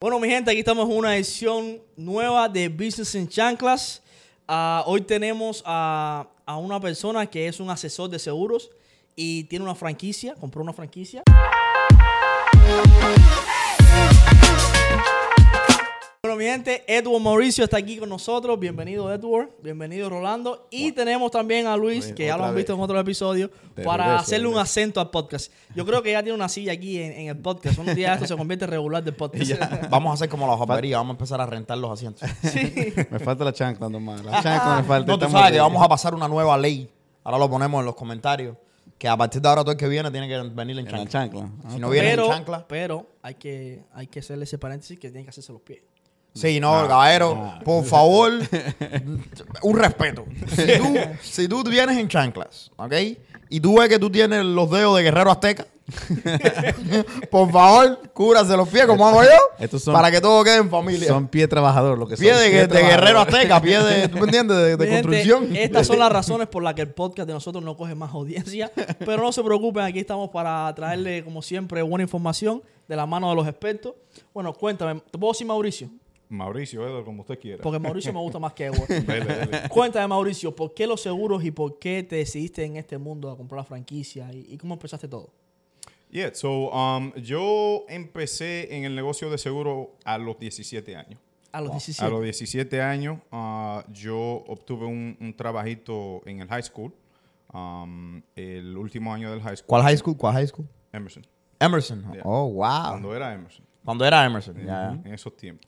Bueno, mi gente, aquí estamos en una edición nueva de Business en Chanclas. Ah, hoy tenemos a, a una persona que es un asesor de seguros y tiene una franquicia, compró una franquicia. Mi gente, Edward Mauricio está aquí con nosotros. Bienvenido, Edward. Bienvenido, Rolando. Y tenemos también a Luis, que ya lo han visto vez. en otro episodio, De para regreso, hacerle un acento al podcast. Yo creo que ya tiene una silla aquí en, en el podcast. Un día esto se convierte en regular del podcast. Vamos a hacer como la barbería, vamos a empezar a rentar los asientos. Sí. Me falta la chancla nomás. La chancla me falta. No, tú sabes que vamos a pasar una nueva ley. Ahora lo ponemos en los comentarios. Que a partir de ahora todo el que viene tiene que venir en En la chancla. chancla. Ah, Si no viene pero, en chancla. pero hay que, hay que hacerle ese paréntesis que tiene que hacerse los pies. Sí, no, caballero, por favor, un respeto. Si tú, si tú vienes en chanclas, ¿ok? Y tú ves que tú tienes los dedos de guerrero azteca, por favor, cúbrase los pies como hago yo, Estos son- para que todo quede en familia. Son pie trabajador lo que son. pie de, guerrero azteca, pie de, ¿tú me entiendes? De, de Mi gente, construcción. estas son las razones por las que el podcast de nosotros no coge más audiencia. Pero no se preocupen, aquí estamos para traerle, como siempre, buena información de la mano de los expertos. Bueno, cuéntame, ¿te puedo decir Mauricio? Mauricio, Edward, como usted quiera. Porque Mauricio me gusta más que Edward. Cuéntame, Mauricio, ¿por qué los seguros y por qué te decidiste en este mundo a comprar la franquicia y, y cómo empezaste todo? Yeah, so, um, yo empecé en el negocio de seguro a los 17 años. A los A 17. los 17 años, ah, yo obtuve un, un trabajito en el high school, um, el último año del high school. ¿Cuál high school? ¿Cuál high school? Emerson. Emerson. Yeah. Oh, wow. Cuando era Emerson. Cuando era Emerson. ya. En esos tiempos.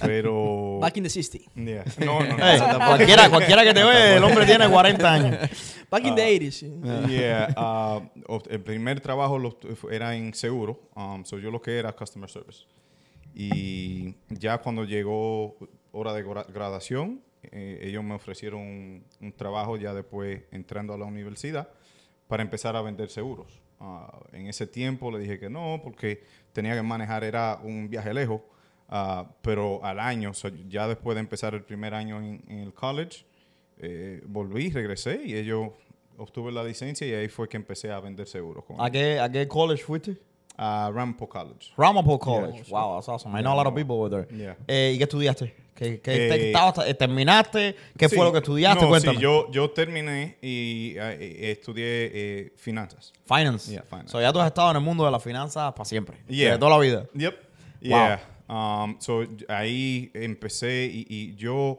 Pero... Back in the 60. Yeah. No, no, no. Ey, cualquiera, cualquiera que te ve, el hombre tiene 40 años. Back in the 80s. sí. Yeah, ah, ob- el primer trabajo lo era en seguro, um, so yo lo que era customer service. Y ya cuando llegó hora de gra- graduación, eh, ellos me ofrecieron un, un trabajo ya después entrando a la universidad para empezar a vender seguros. Ah, en ese tiempo le dije que no, porque tenía que manejar, era un viaje lejos, ah, pero al año, so, ya después de empezar el primer año en, en el college, eh, volví, regresé y ellos obtuve la licencia y ahí fue que empecé a vender seguros con ¿A qué, ¿A qué college fuiste? a Rampo College. Ramapo College. Wow, that's awesome. I know a lot of people over there. Yeah. Eh, ¿Y qué estudiaste? ¿Qué, qué- Eh, te- eh, ¿Terminaste? ¿Qué Sí. fue lo que estudiaste? No, Cuéntame. sí, yo, yo terminé y eh, estudié eh, finanzas. Finance. Yeah, finance. So, ya tú has estado en el mundo de las finanzas para siempre. Yeah. De toda la vida. Yep. Yeah. Um, so, ahí empecé y, y yo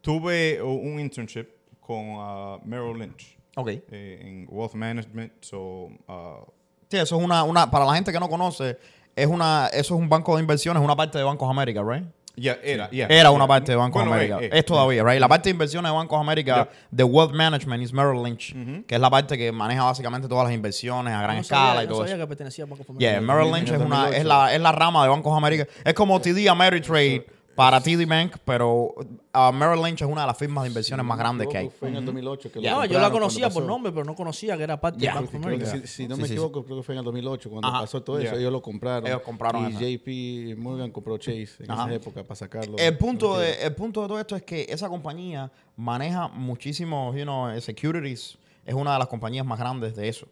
tuve un internship con uh, Merrill Lynch Ok. eh, en Wealth Management. So, uh, Sí, eso es una, una... Para la gente que no conoce, es una, eso es un banco de inversiones, una parte de Bancos América, ¿right? Yeah, era, yeah, Era una parte de Bancos Bueno, América. eh, eh, es todavía, right? La parte de inversiones de Bancos América de Wealth Management es Merrill Lynch, que es la parte que maneja básicamente todas las inversiones a gran No escala sabía, y no todo sabía eso. que pertenecía a Banco Yeah. Merrill Lynch es, una, 2008. es, la, es la rama de Bancos América. Es como TD Ameritrade para TD Bank, pero uh, Merrill Lynch es una de las firmas de inversiones más grandes que hay. Fue en el 2008 que lo No, yo la conocía por nombre, pero no conocía que era parte Yeah. de que America. si, si no me sí, equivoco, creo que fue en el 2008 cuando Ajá. pasó todo eso. Yeah. Ellos lo compraron. Ellos compraron Y. JP Morgan compró Chase en Ajá. esa época para sacarlo. El punto, de, el punto de todo esto es que esa compañía maneja muchísimos you know, securities. Es una de las compañías más grandes de eso.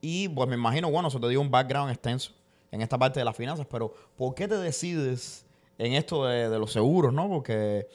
Y pues me imagino, bueno, eso te dio un background extenso en esta parte de las finanzas, pero ¿por qué te decides en esto de, de los seguros, no? Porque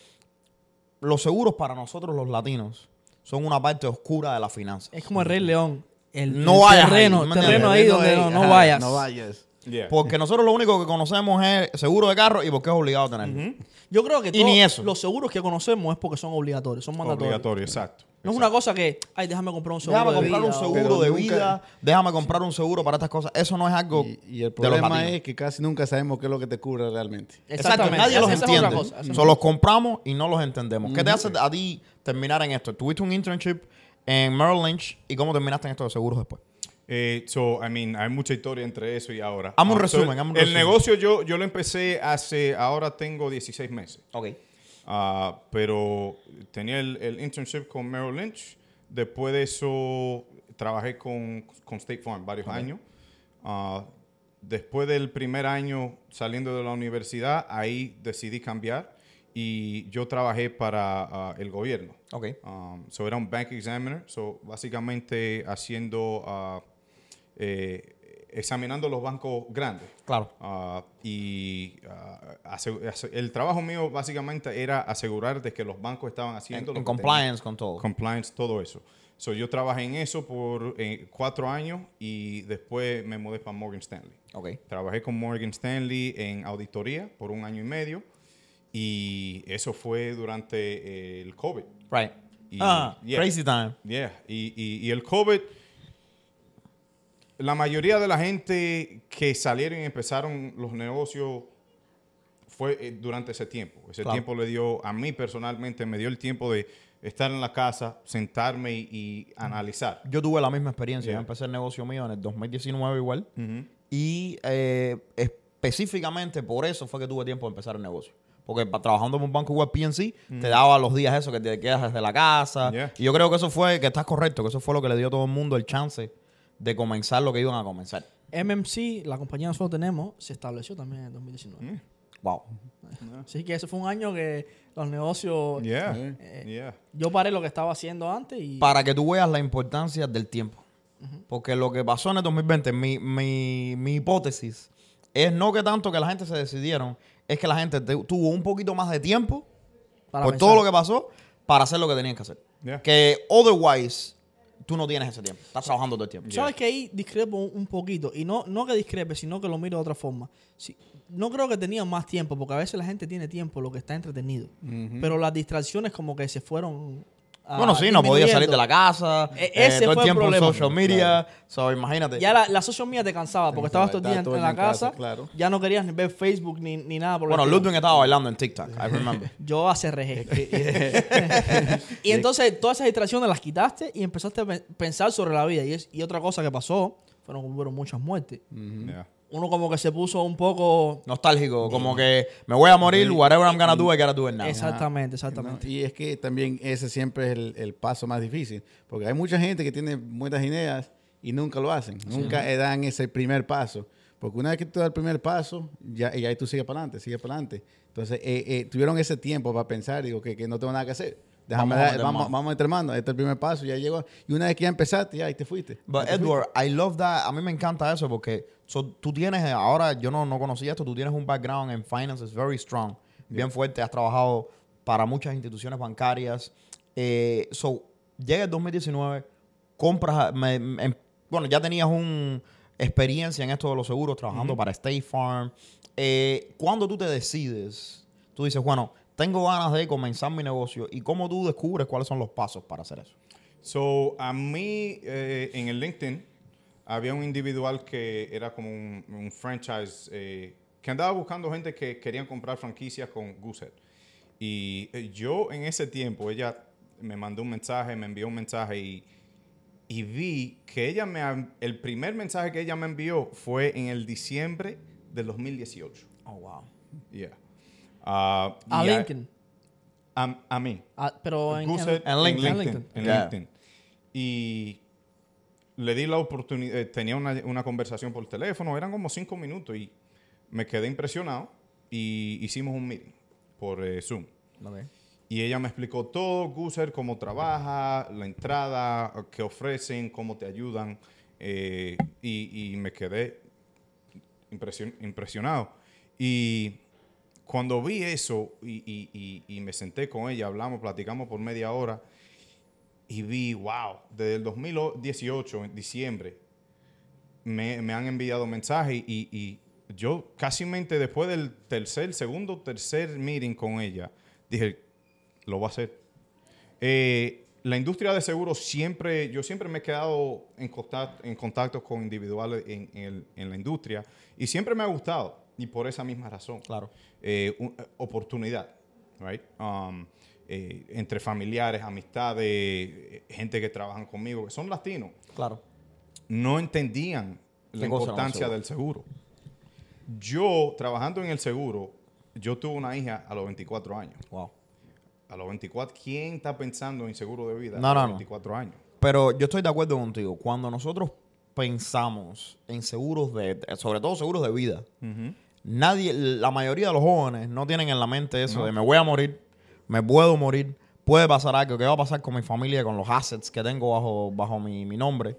los seguros para nosotros los latinos son una parte oscura de la finanza. Es como el Rey León. El, No el vayas ahí, terreno, ¿me terreno ahí donde no, vayas. No vayas. yeah. Porque nosotros lo único que conocemos es seguro de carro y porque es obligado a tenerlo. Yo creo que Y todos ni eso. los seguros que conocemos es porque son obligatorios, son mandatorios. Obligatorio, exacto. No es una cosa que, ay, déjame comprar un seguro Déjame de comprar vida un seguro de nunca- vida, déjame comprar un seguro para estas cosas. Eso no es algo Y, y el de los problema es que casi nunca sabemos qué es lo que te cubre realmente. Exacto, Exactamente. nadie los entiende. Solo los compramos y no los entendemos. ¿Qué te hace a ti terminar en esto? Tuviste un internship en Merrill Lynch y cómo terminaste en esto de seguros después. Eh, so, I mean, hay mucha historia entre eso y ahora. Hazme un Ah, resumen, so, hazme un el resumen. negocio yo, yo lo empecé hace, ahora tengo 16 meses. Ok. Ah, pero tenía el, el internship con Merrill Lynch. Después de eso, trabajé con, con State Farm varios años. Ah, después del primer año saliendo de la universidad, ahí decidí cambiar y yo trabajé para ah, el gobierno. Ok. Um, so era un bank examiner, so básicamente haciendo eh, examinando los bancos grandes. Claro. Ah, y ah, el trabajo mío básicamente era asegurar de que los bancos estaban En, haciendo en lo que compliance con todo. tenían. compliance, todo eso. So, yo trabajé en eso por eh, cuatro años y después me mudé para Morgan Stanley. ok. Trabajé con Morgan Stanley en auditoría por un año y medio y eso fue durante eh, el COVID. Right. Y- ah, yeah. crazy time. Yeah, y, y- y el COVID, la mayoría de la gente que salieron y empezaron los negocios fue eh, durante ese tiempo. Ese Claro. tiempo le dio, a mí personalmente, me dio el tiempo de estar en la casa, sentarme y, y analizar. Yo tuve la misma experiencia. Yeah. Yo empecé el negocio mío en el 2019 igual. Ujú. Y eh, específicamente por eso fue que tuve tiempo de empezar el negocio. Porque trabajando en un banco web PNC, te daba los días eso que te quedas desde la casa. Yeah. Y yo creo que eso fue, que estás correcto, que eso fue lo que le dio a todo el mundo el chance de comenzar lo que iban a comenzar. MMC, la compañía que nosotros tenemos, se estableció también en el 2019. Mm. Wow. Así que ese fue un año que los negocios... Yeah, Eh, yeah. Yo paré lo que estaba haciendo antes y... Para que tú veas la importancia del tiempo. Porque lo que pasó en el 2020, mi, mi, mi hipótesis, es no que tanto que la gente se decidieron, es que la gente te- tuvo un poquito más de tiempo para por pensar. todo lo que pasó para hacer lo que tenían que hacer. Yeah. Que otherwise tú no tienes ese tiempo. Estás trabajando todo el tiempo. ¿Sabes que ahí discrepo un, poquito? Y no, no que discrepe, sino que lo miro de otra forma. Sí, no creo que tenían más tiempo, porque a veces la gente tiene tiempo, lo que está entretenido. Pero las distracciones como que se fueron... Bueno, sí, no podía salir de la casa. E- eh, ese todo el fue el tiempo en problema. social media. So, imagínate. Ya la, la social media te cansaba, porque estabas todo el día en, la el casa. casa, claro. Ya no querías ni ver Facebook ni, ni nada. por el bueno. Ludwig estaba bailando en TikTok. I remember. Yo acerrejé. y entonces todas esas distracciones las quitaste y empezaste a pe- pensar sobre la vida. Y, es, y otra cosa que pasó, fueron hubo muchas muertes. yeah. Uno como que se puso un poco... Nostálgico. Como que me voy a morir. Whatever I'm gonna do, I gotta do it now. Exactamente, exactamente. Y es que también ese siempre es el, el paso más difícil, porque hay mucha gente que tiene buenas ideas y nunca lo hacen, nunca dan ese primer paso, porque una vez que tú das el primer paso, ya, y ahí tú sigues para adelante, sigues para adelante. Entonces, eh, eh, tuvieron ese tiempo para pensar, digo, que, que no tengo nada que hacer. Déjame Vamos dar- vamos, vamos este es el primer paso, ya llegó. Y una vez que ya empezaste, ya ahí te fuiste. But te Edward, I love that. A mí me encanta eso porque so, tú tienes, ahora yo no, no conocía esto, tú tienes un background en finances very strong, bien fuerte, has trabajado para muchas instituciones bancarias. Eh, so, llega el 2019, compras, me- me- em- bueno, ya tenías una experiencia en esto de los seguros, trabajando para State Farm. Eh, cuando tú te decides, tú dices, bueno, tengo ganas de comenzar mi negocio, ¿y cómo tú descubres cuáles son los pasos para hacer eso? So, a mí eh, en el LinkedIn había un individual que era como un, un franchise eh, que andaba buscando gente que querían comprar franquicias con Goosehead. Y eh, yo en ese tiempo, ella me mandó un mensaje, me envió un mensaje y, y vi que ella me... El primer mensaje que ella me envió fue en el diciembre del 2018. Oh, wow. Yeah. Ah, A Lincoln. A, a mí. Ah, pero en, en LinkedIn. LinkedIn. en Yeah. LinkedIn. Y le di la oportunidad, eh, tenía una, una conversación por teléfono, eran como cinco minutos y me quedé impresionado y hicimos un meeting por eh, Zoom. Y ella me explicó todo, Gooser, cómo trabaja, la entrada, qué ofrecen, cómo te ayudan. eh, y, y me quedé impresion- impresionado. Y cuando vi eso y, y- y- y me senté con ella, hablamos, platicamos por media hora y vi, wow, desde el 2018, en diciembre, me, me han enviado mensajes y, yo casi mente después del tercer, segundo, tercer meeting con ella, dije, lo voy a hacer. Eh, la industria de seguros siempre, yo siempre me he quedado en contacto, en contacto con individuales en, en el- en la industria y siempre me ha gustado y por esa misma razón. Claro. Eh, un- eh, oportunidad, right? Um, eh, entre familiares, amistades, gente que trabajan conmigo, que son latinos, Claro. no entendían la ¿Qué cosa era un importancia seguro? del seguro. Yo, trabajando en el seguro, yo tuve una hija a los 24 años. Wow. A los 24, ¿quién está pensando en seguro de vida No, a los no. 24 años? Pero yo estoy de acuerdo contigo. Cuando nosotros pensamos en seguros de, sobre todo seguros de vida, nadie, la mayoría de los jóvenes no tienen en la mente eso de me voy a morir, me puedo morir, puede pasar algo, ¿qué va a pasar con mi familia, con los assets que tengo bajo, bajo mi, mi nombre?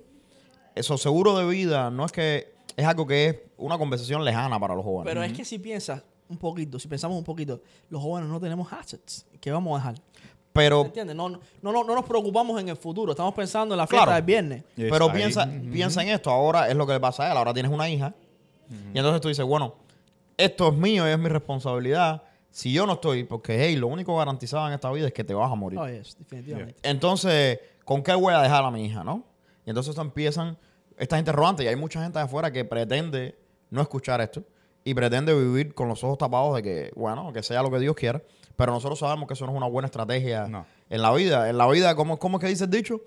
Eso, seguro de vida, no es que es algo que es una conversación lejana para los jóvenes. Pero es que si piensas un poquito, si pensamos un poquito, los jóvenes no tenemos assets. ¿Qué vamos a dejar? Pero, ¿Entiendes? No, no, no, no nos preocupamos en el futuro. Estamos pensando en la fiesta Claro. del viernes. Yes, pero ahí. piensa, piensa en esto. Ahora es lo que le pasa a él. Ahora tienes una hija. Y entonces tú dices, bueno, esto es mío y es mi responsabilidad. Si yo no estoy, porque, hey, lo único garantizado en esta vida es que te vas a morir. Oh, yes, definitivamente. Entonces, ¿con qué voy a dejar a mi hija, no? Y entonces empiezan estas interrogantes y hay mucha gente de afuera que pretende no escuchar esto y pretende vivir con los ojos tapados de que, bueno, que sea lo que Dios quiera, pero nosotros sabemos que eso no es una buena estrategia No. en la vida. En la vida, ¿cómo, cómo es que dice el dicho?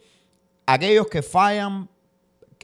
Aquellos que fallan,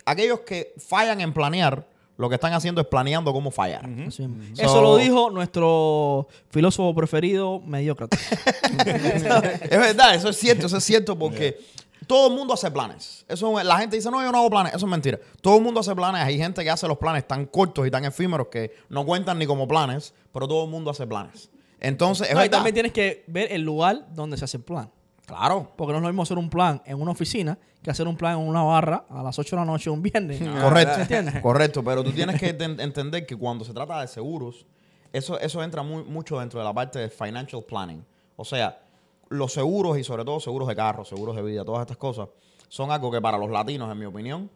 aquellos que fallan en planear, lo que están haciendo es planeando cómo fallar. So- Eso lo dijo nuestro filósofo preferido, Mediócrata. es verdad, eso es cierto, eso es cierto porque todo el mundo hace planes. Eso, la gente dice, no, yo no hago planes. Eso es mentira. Todo el mundo hace planes. Hay gente que hace los planes tan cortos y tan efímeros que no cuentan ni como planes, pero todo el mundo hace planes. Entonces, es No, y verdad. también tienes que ver el lugar donde se hace el plan. Claro. Porque no es lo mismo hacer un plan en una oficina que hacer un plan en una barra a las 8 de la noche un viernes. Correcto. ¿Se entiende? Correcto, pero tú tienes que enten- entender que cuando se trata de seguros, eso, eso entra muy, mucho dentro de la parte de financial planning. O sea, los seguros y sobre todo seguros de carro, seguros de vida, todas estas cosas, son algo que para los latinos, en mi opinión,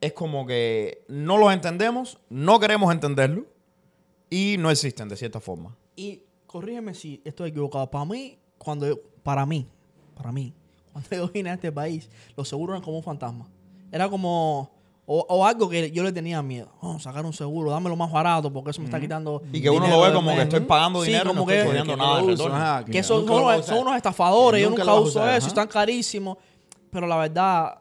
es como que no los entendemos, no queremos entenderlo y no existen de cierta forma. Y corrígeme si estoy equivocado. Para mí, cuando para mí, para mí, cuando yo vine a este país, los seguros eran como un fantasma. Era como, o, o algo que yo le tenía miedo. Oh, sacar un seguro, dámelo más barato porque eso me está quitando. Y que uno lo ve como que estoy pagando Sí, dinero y como no que- estoy que no nada uso, ajá, Que son, a son, unos estafadores, yo Nunca uso usar, eso, ajá. están carísimos. Pero la verdad,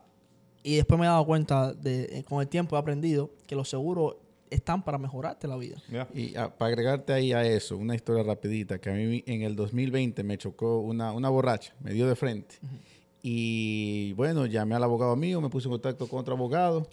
y después me he dado cuenta, de, eh, con el tiempo he aprendido que los seguros están para mejorarte la vida. Yeah. Y ah, para agregarte ahí a eso, una historia rapidita, que a mí en el 2020 me chocó una, una borracha, me dio de frente. Y bueno, llamé al abogado mío, me puse en contacto con otro abogado.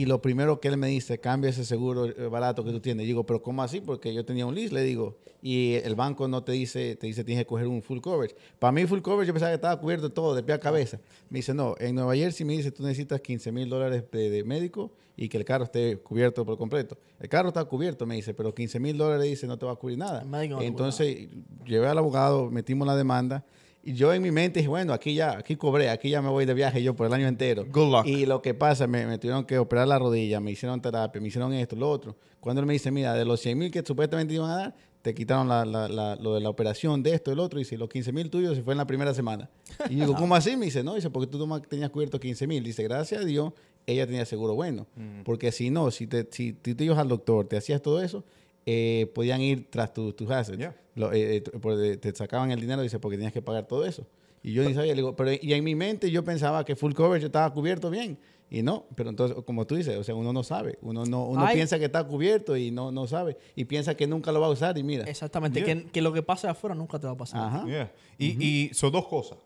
Y lo primero que él me dice, cambia ese seguro eh, barato que tú tienes. Digo, pero ¿cómo así? Porque yo tenía un list, le digo. Y el banco no te dice, te dice tienes que coger un full coverage. Para mí full coverage yo pensaba que estaba cubierto todo, de pie a cabeza. Me dice, no, en Nueva Jersey me dice, tú necesitas 15 mil dólares de, de médico y que el carro esté cubierto por completo. El carro está cubierto, me dice, pero 15 mil dólares dice no te va a cubrir nada. Entonces llevé al abogado, metimos la demanda. Y yo en mi mente dije, bueno, aquí ya, aquí cobré, aquí ya me voy de viaje yo por el año entero. Good luck. Y lo que pasa, me, me tuvieron que operar la rodilla, me hicieron terapia, me hicieron esto, lo otro. Cuando él me dice, mira, de los 100 mil que supuestamente iban a dar, te quitaron la, la- la- lo de la operación de esto, el otro, y si los 15 mil tuyos se fue en la primera semana. Y yo digo, ¿cómo así? Me dice, no, dice, porque tú tenías cubierto 15 mil. Dice, gracias a Dios, ella tenía seguro bueno. Porque si no, si, te, si tú te ibas al doctor, te hacías todo eso, eh, podían ir tras tu- tus assets. Yeah. Lo- eh, eh, eh, te sacaban el dinero, dice, porque tenías que pagar todo eso. Y yo ni sabía, le digo, pero y en mi mente yo pensaba que full coverage estaba cubierto bien. Y no, pero entonces, como tú dices, o sea, uno no sabe. Uno no uno Ay. piensa que está cubierto y no, no sabe. Y piensa que nunca lo va a usar y mira. Exactamente, Yeah. que, que lo que pase afuera nunca te va a pasar. Ajá. Yeah. Y, y son dos cosas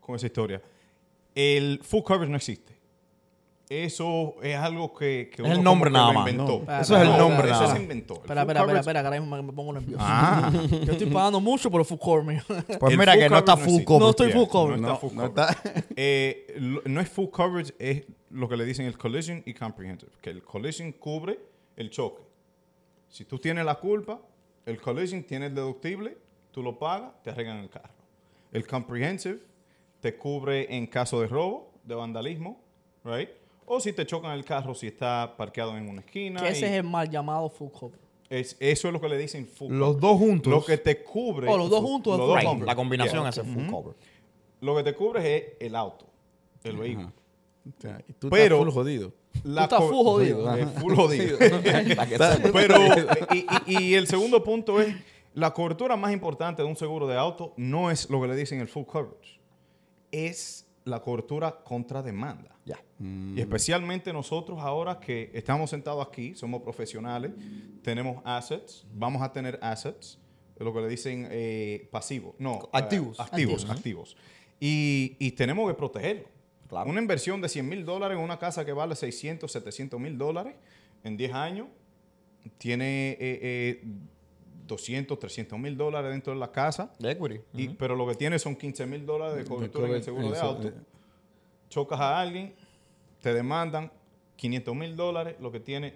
con esa historia. El full coverage no existe. Eso es algo que, que Es el nombre nada más. inventó. No. Eso es el No, nombre Eso nada se más. inventó. Espera, espera, espera, coverage- espera, que ahora mismo me, pongo nervioso. Ah. Yo estoy pagando mucho por el full cover. Pues El mira que no está coverage full existe. cover. No estoy full cover. No, No, está full no cover. está. Eh, lo- no es full coverage, es lo que le dicen el collision y comprehensive. Que el collision cubre el choque. Si tú tienes la culpa, el collision tiene el deductible, tú lo pagas, te arreglan el carro. El comprehensive te cubre en caso de robo, de vandalismo, right? O si te chocan el carro si está parqueado en una esquina. que ese y es el mal llamado full cover. es- eso es lo que le dicen full Los coverage. dos juntos. Lo que te cubre. Oh, los dos juntos los dos juntos. La combinación Yeah. es el full cover. Lo que te cubre es el auto, el vehículo. O sea, y tú Pero- estás full jodido. La estás co- full jodido. Eh, full jodido. Pero, y, y- y el segundo punto es, la cobertura más importante de un seguro de auto no es lo que le dicen el full coverage, es la cobertura contra demanda. Ya. Y especialmente nosotros ahora que estamos sentados aquí, somos profesionales, tenemos assets, vamos a tener assets, lo que le dicen eh, pasivos, no, Activos. eh, activos, Activos. activos. Y, y tenemos que protegerlo. Claro. Una inversión de 100 mil dólares en una casa que vale 600, 700 mil dólares en 10 años, tiene eh, 200, 300 mil dólares dentro de la casa, De equity. y- pero lo que tiene son 15 mil dólares de cobertura en el seguro de auto eh, chocas a alguien, te demandan 500 mil dólares, lo que tiene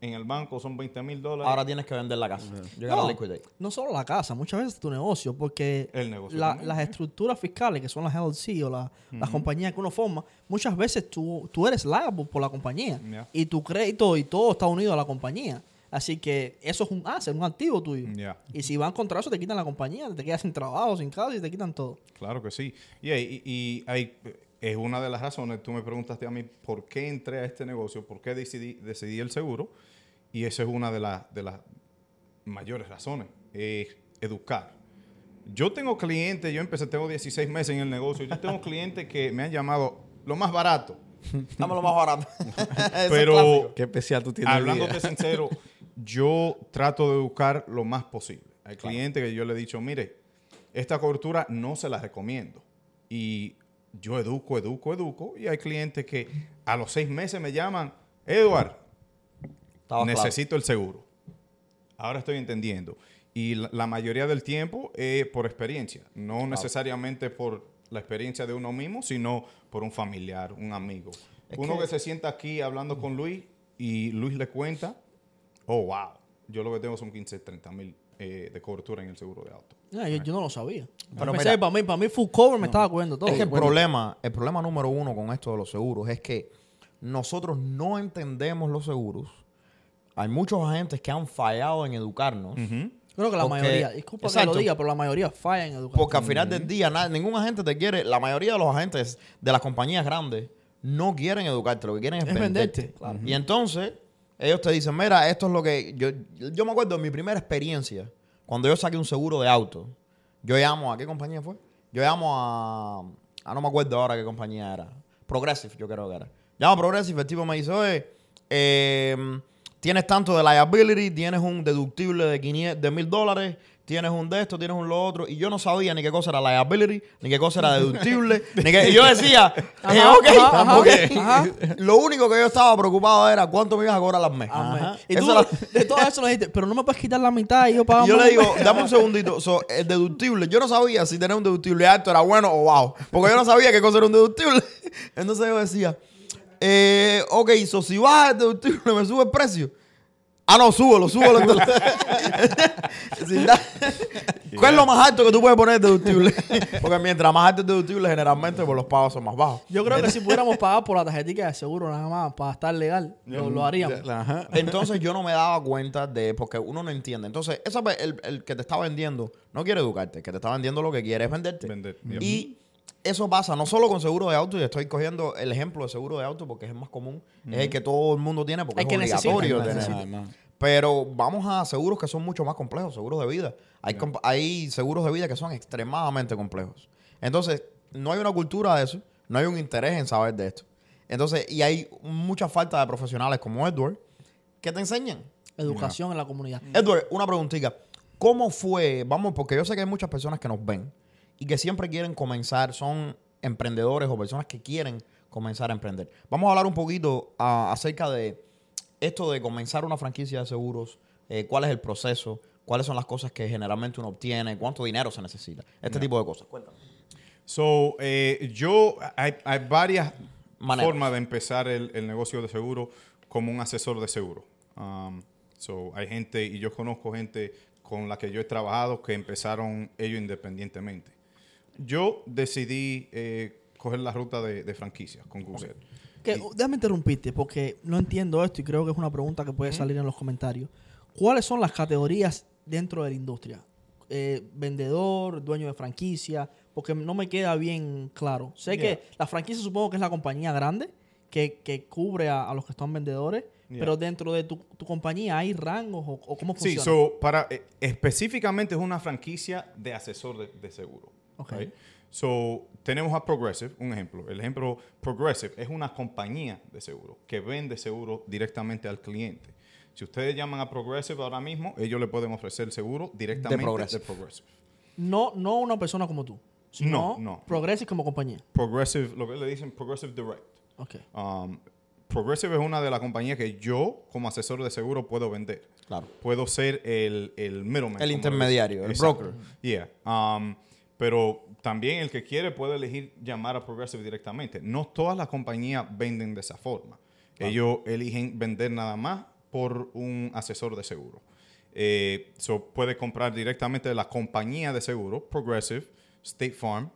en el banco son 20 mil dólares. Ahora tienes que vender la casa. Llegar No, a liquidate. no solo la casa, muchas veces tu negocio, porque El negocio la- también, las ¿eh? estructuras fiscales, que son las LLC o la- las compañías que uno forma, muchas veces tú, tú eres liable por la compañía y tu crédito y todo está unido a la compañía. Así que eso es un asset, un activo tuyo. Y si van contra eso, te quitan la compañía, te quedas sin trabajo, sin casa y te quitan todo. Claro que sí. Y, y- y hay, es una de las razones, tú me preguntaste a mí por qué entré a este negocio, por qué decidí, decidí el seguro, y esa es una de, las de las mayores razones, es educar. Yo tengo clientes, yo empecé, tengo 16 meses en el negocio, yo tengo clientes que me han llamado lo más barato, Dame lo más barato. Pero. Qué especial tú tienes. hablándote sincero, yo trato de educar lo más posible. Hay clientes que yo le he dicho, mire, esta cobertura no se la recomiendo. Y yo educo, educo, educo. Y hay clientes que a los seis meses me llaman, Edward, Estaba claro. necesito el seguro. Ahora estoy entendiendo. Y la, la mayoría del tiempo es por experiencia, no necesariamente por la experiencia de uno mismo, sino por un familiar, un amigo. Es uno que- que... se sienta aquí hablando con Luis y Luis le cuenta, oh, wow, yo lo que tengo son 15, 30 mil eh, de cobertura en el seguro de auto. Ah, yo, yo no lo sabía. Pero Pensé mira- que para mí, para mí full cover me estaba cubriendo todo. Es que el Bueno, problema, el problema número uno con esto de los seguros es que nosotros no entendemos los seguros. Hay muchos agentes que han fallado en educarnos. Creo que la Porque- mayoría, disculpa que Exacto. lo diga, pero la mayoría falla en educación. Porque al final del día, na- ningún agente te quiere, la mayoría de los agentes de las compañías grandes no quieren educarte, lo que quieren es, Es venderte. venderte, claro. Y entonces, ellos te dicen, mira, esto es lo que... Yo, yo me acuerdo de mi primera experiencia, cuando yo saqué un seguro de auto, yo llamo, ¿a qué compañía fue? Yo llamo a... Ah, no me acuerdo ahora qué compañía era. Progressive, yo creo que era. Llamo a Progressive, el tipo me dice, oye, eh, tienes tanto de liability, tienes un deductible de 500, de mil dólares, tienes un de esto, tienes un lo otro. Y yo no sabía ni qué cosa era liability, ni qué cosa era deductible, ni qué... Y yo decía, eh, Ajá, ok, ajá. Lo único que yo estaba preocupado era cuánto me ibas a cobrar al mes. Ajá. Y tú, de todo eso le dijiste, pero no me puedes quitar la mitad y yo pago yo más". le digo, dame un segundito. So, el deductible, yo no sabía si tener un deductible alto era bueno o bajo. Porque yo no sabía qué cosa era un deductible. Entonces yo decía, eh, ok, so, si baja el deductible, ¿me sube el precio? Ah, no, súbelo, súbelo. entonces. ¿Cuál es lo más alto que tú puedes poner de deductible? Porque mientras más alto el deductible, generalmente pues, los pagos son más bajos. Yo creo que si pudiéramos pagar por la tarjetita de seguro nada más para estar legal, lo, lo haríamos. Entonces yo no me daba cuenta de, porque uno no entiende. Entonces, esa, el, el que te está vendiendo no quiere educarte, el que te está vendiendo lo que quiere es venderte. Vender. Y eso pasa no solo con seguro de auto, y estoy cogiendo el ejemplo de seguro de auto porque es el más común, es el que todo el mundo tiene porque es que obligatorio tener. necesita. Pero vamos a seguros que son mucho más complejos, seguros de vida. Hay, comp- hay seguros de vida que son extremadamente complejos. Entonces, no hay una cultura de eso, no hay un interés en saber de esto. Entonces, y hay mucha falta de profesionales como Edward que te enseñan. Educación en la comunidad. Edward, una preguntita. ¿Cómo fue? Vamos, porque yo sé que hay muchas personas que nos ven y que siempre quieren comenzar, son emprendedores o personas que quieren comenzar a emprender. Vamos a hablar un poquito ah, acerca de esto de comenzar una franquicia de seguros, eh, cuál es el proceso, cuáles son las cosas que generalmente uno obtiene, cuánto dinero se necesita, este tipo de cosas. Cuéntame. So, eh, yo, hay, hay varias Maneras. formas de empezar el, el negocio de seguro como un asesor de seguro. Um, so, hay gente, y yo conozco gente con la que yo he trabajado que empezaron ellos independientemente. Yo decidí eh, coger la ruta de, de franquicias con Google. Que, déjame interrumpirte porque no entiendo esto y creo que es una pregunta que puede salir en los comentarios. ¿Cuáles son las categorías dentro de la industria? Eh, vendedor, dueño de franquicia, porque no me queda bien claro. Sé que la franquicia supongo que es la compañía grande que, que cubre a, a los que están vendedores, Yeah. pero dentro de tu, tu compañía hay rangos o, o cómo Sí, funciona. so, para, eh, específicamente es una franquicia de asesor de, de seguro. Ok. right? So, tenemos a Progressive, un ejemplo. El ejemplo Progressive es una compañía de seguro que vende seguro directamente al cliente. Si ustedes llaman a Progressive ahora mismo, ellos le pueden ofrecer seguro directamente de Progressive. Progressive. no, no una persona como tú, sino No, no. Progressive como compañía. Progressive, lo que le dicen Progressive Direct. Ok. Um, Progressive es una de las compañías que yo, como asesor de seguro, puedo vender. Claro. Puedo ser el, el middleman. El intermediario, el broker. Yeah. Um, pero también el que quiere puede elegir llamar a Progressive directamente. No todas las compañías venden de esa forma. Ellos eligen vender nada más por un asesor de seguro. Eh, so puede comprar directamente de la compañía de seguro, Progressive, State Farm,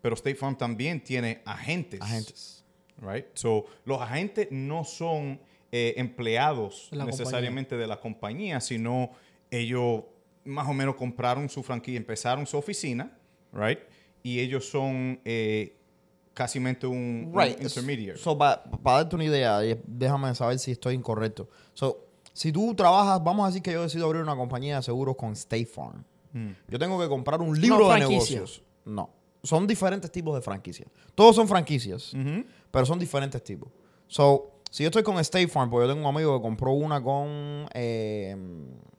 pero State Farm también tiene agentes. Agentes. Right? So, los agentes no son eh, empleados la necesariamente de la compañía, sino ellos más o menos compraron su franquicia, empezaron su oficina, right? Y ellos son eh, casi un, un Right. intermediary. So, para darte una idea, déjame saber si estoy incorrecto. So, si tú trabajas, vamos a decir que yo decido abrir una compañía de seguros con State Farm. Yo tengo que comprar un libro de negocios. No. Son diferentes tipos de franquicias. Todos son franquicias, pero son diferentes tipos. So, si yo estoy con State Farm, porque yo tengo un amigo que compró una con, eh,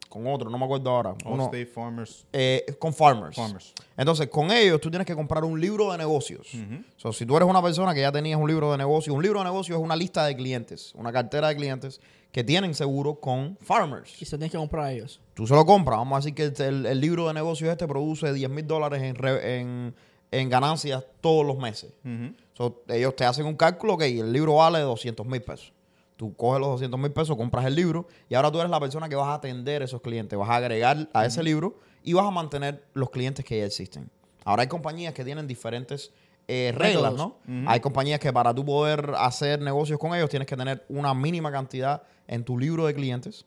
con otro, no me acuerdo ahora. uno- Allstate Farmers. eh, con farmers. Farmers. Entonces, con ellos tú tienes que comprar un libro de negocios. So, si tú eres una persona que ya tenías un libro de negocios, un libro de negocios es una lista de clientes, una cartera de clientes que tienen seguro con farmers. Y se tienen que comprar a ellos. Tú se lo compras. Vamos a decir que el, el libro de negocios este produce 10 mil dólares en, re- en, en ganancias todos los meses. So, ellos te hacen un cálculo que el libro vale 200 mil pesos. Tú coges los 200 mil pesos, compras el libro y ahora tú eres la persona que vas a atender esos clientes. Vas a agregar a ese libro y vas a mantener los clientes que ya existen. Ahora hay compañías que tienen diferentes eh, reglas. ¿no? Hay compañías que para tú poder hacer negocios con ellos tienes que tener una mínima cantidad en tu libro de clientes.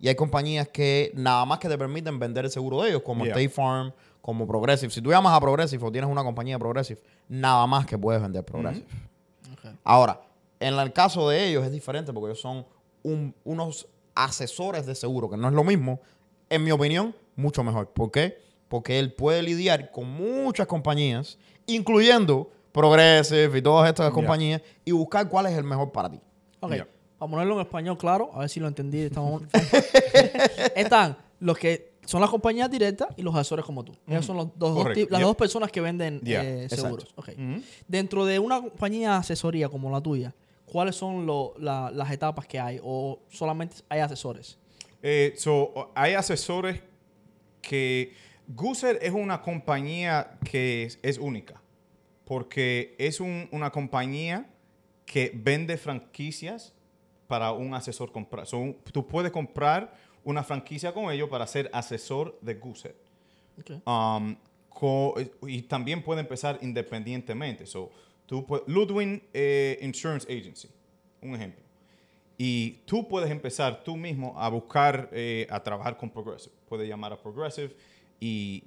Y hay compañías que nada más que te permiten vender el seguro de ellos, como Yeah. State Farm, como Progressive. Si tú llamas a Progressive o tienes una compañía Progressive, nada más que puedes vender Progressive. Ahora, en el caso de ellos es diferente porque ellos son un- unos asesores de seguro, que no es lo mismo. En mi opinión, mucho mejor. ¿Por qué? Porque él puede lidiar con muchas compañías, incluyendo Progressive y todas estas compañías, y buscar cuál es el mejor para ti. Ok. Yeah. Para ponerlo en español claro, a ver si lo entendí. Estamos... Están los que son las compañías directas y los asesores como tú. Esos son los dos, dos las dos personas que venden Yeah, eh, seguros. Dentro de una compañía de asesoría como la tuya, ¿cuáles son lo- la- las etapas que hay? ¿O solamente hay asesores? Eh, so, hay asesores que... Gooser es una compañía que es, es única. Porque es un- una compañía que vende franquicias para un asesor comprar. So, un- tú puedes comprar una franquicia con ellos para ser asesor de Gooser. Um, y también puede empezar independientemente. So, tú Ludwig eh, Insurance Agency, un ejemplo. Y tú puedes empezar tú mismo a buscar, eh, a trabajar con Progressive. Puedes llamar a Progressive y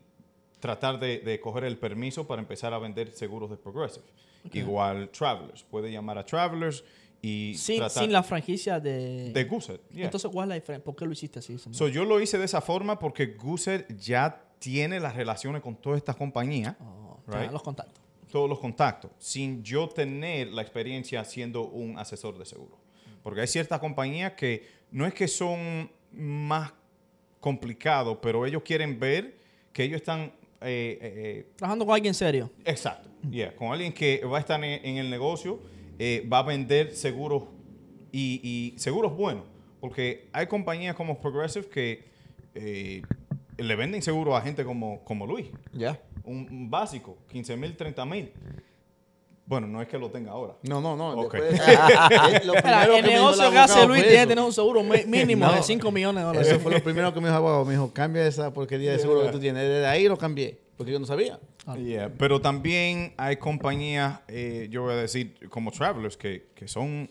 tratar de, de coger el permiso para empezar a vender seguros de Progressive. Igual Travelers. Puede llamar a Travelers y Sin, tratar sin la franquicia de... de Gooser. yeah. Entonces, ¿cuál es la diferencia? ¿Por qué lo hiciste así? So, yo lo hice de esa forma porque Gooser ya tiene las relaciones con todas estas compañías, Oh, right? los contactos. Todos los contactos, sin yo tener la experiencia siendo un asesor de seguro. Porque hay ciertas compañías que no es que son más complicados, pero ellos quieren ver que ellos están... eh, eh, Trabajando con alguien serio. eh, exacto, yeah, con alguien que va a estar en, en el negocio, eh, va a vender seguros y, y seguros buenos. Porque hay compañías como Progressive que eh, le venden seguros a gente como, como Luis Ya. Un, un básico, 15 mil, 30 mil. Bueno, no es que lo tenga ahora. No, no, no. Ok. después- eh, lo Mira, primero el que negocio que hace Luis tiene que tener un seguro mínimo No. de 5 millones de dólares. Eso fue lo primero que me dijo abogado. Me dijo, cambia esa porquería de seguro que tú tienes. Desde ahí lo cambié. Porque yo no sabía. Yeah, Pero también hay compañías, eh, yo voy a decir, como Travelers, que, que son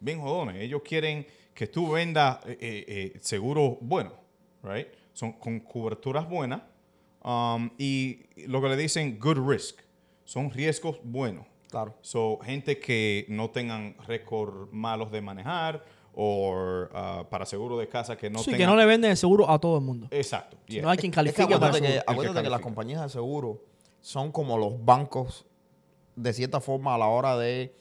bien jodones. Ellos quieren que tú vendas eh, eh, eh, seguros buenos, right? Son con coberturas buenas. Um, y lo que le dicen good risk. Son riesgos buenos. Claro. So, gente que no tengan récord malos de manejar o ah, para seguro de casa que no sí, tengan... que no le venden el seguro a todo el mundo. Exacto. Si yeah. No hay quien Es que califique para acuérdate que, acuérdate que las compañías de seguro son como los bancos de cierta forma a la hora de,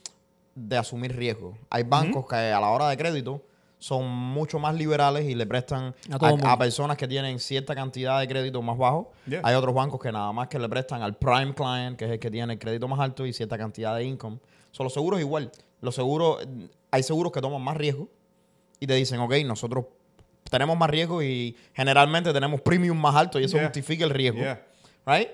de asumir riesgos. Hay bancos que a la hora de crédito son mucho más liberales y le prestan A a, a personas que tienen cierta cantidad de crédito más bajo. Yeah. Hay otros bancos que nada más que le prestan al prime client, que es el que tiene el crédito más alto y cierta cantidad de income. Son los seguros igual. Los seguros, hay seguros que toman más riesgo y te dicen, ok, nosotros tenemos más riesgo y generalmente tenemos premium más alto y eso Yeah. justifica el riesgo. Yeah. Right?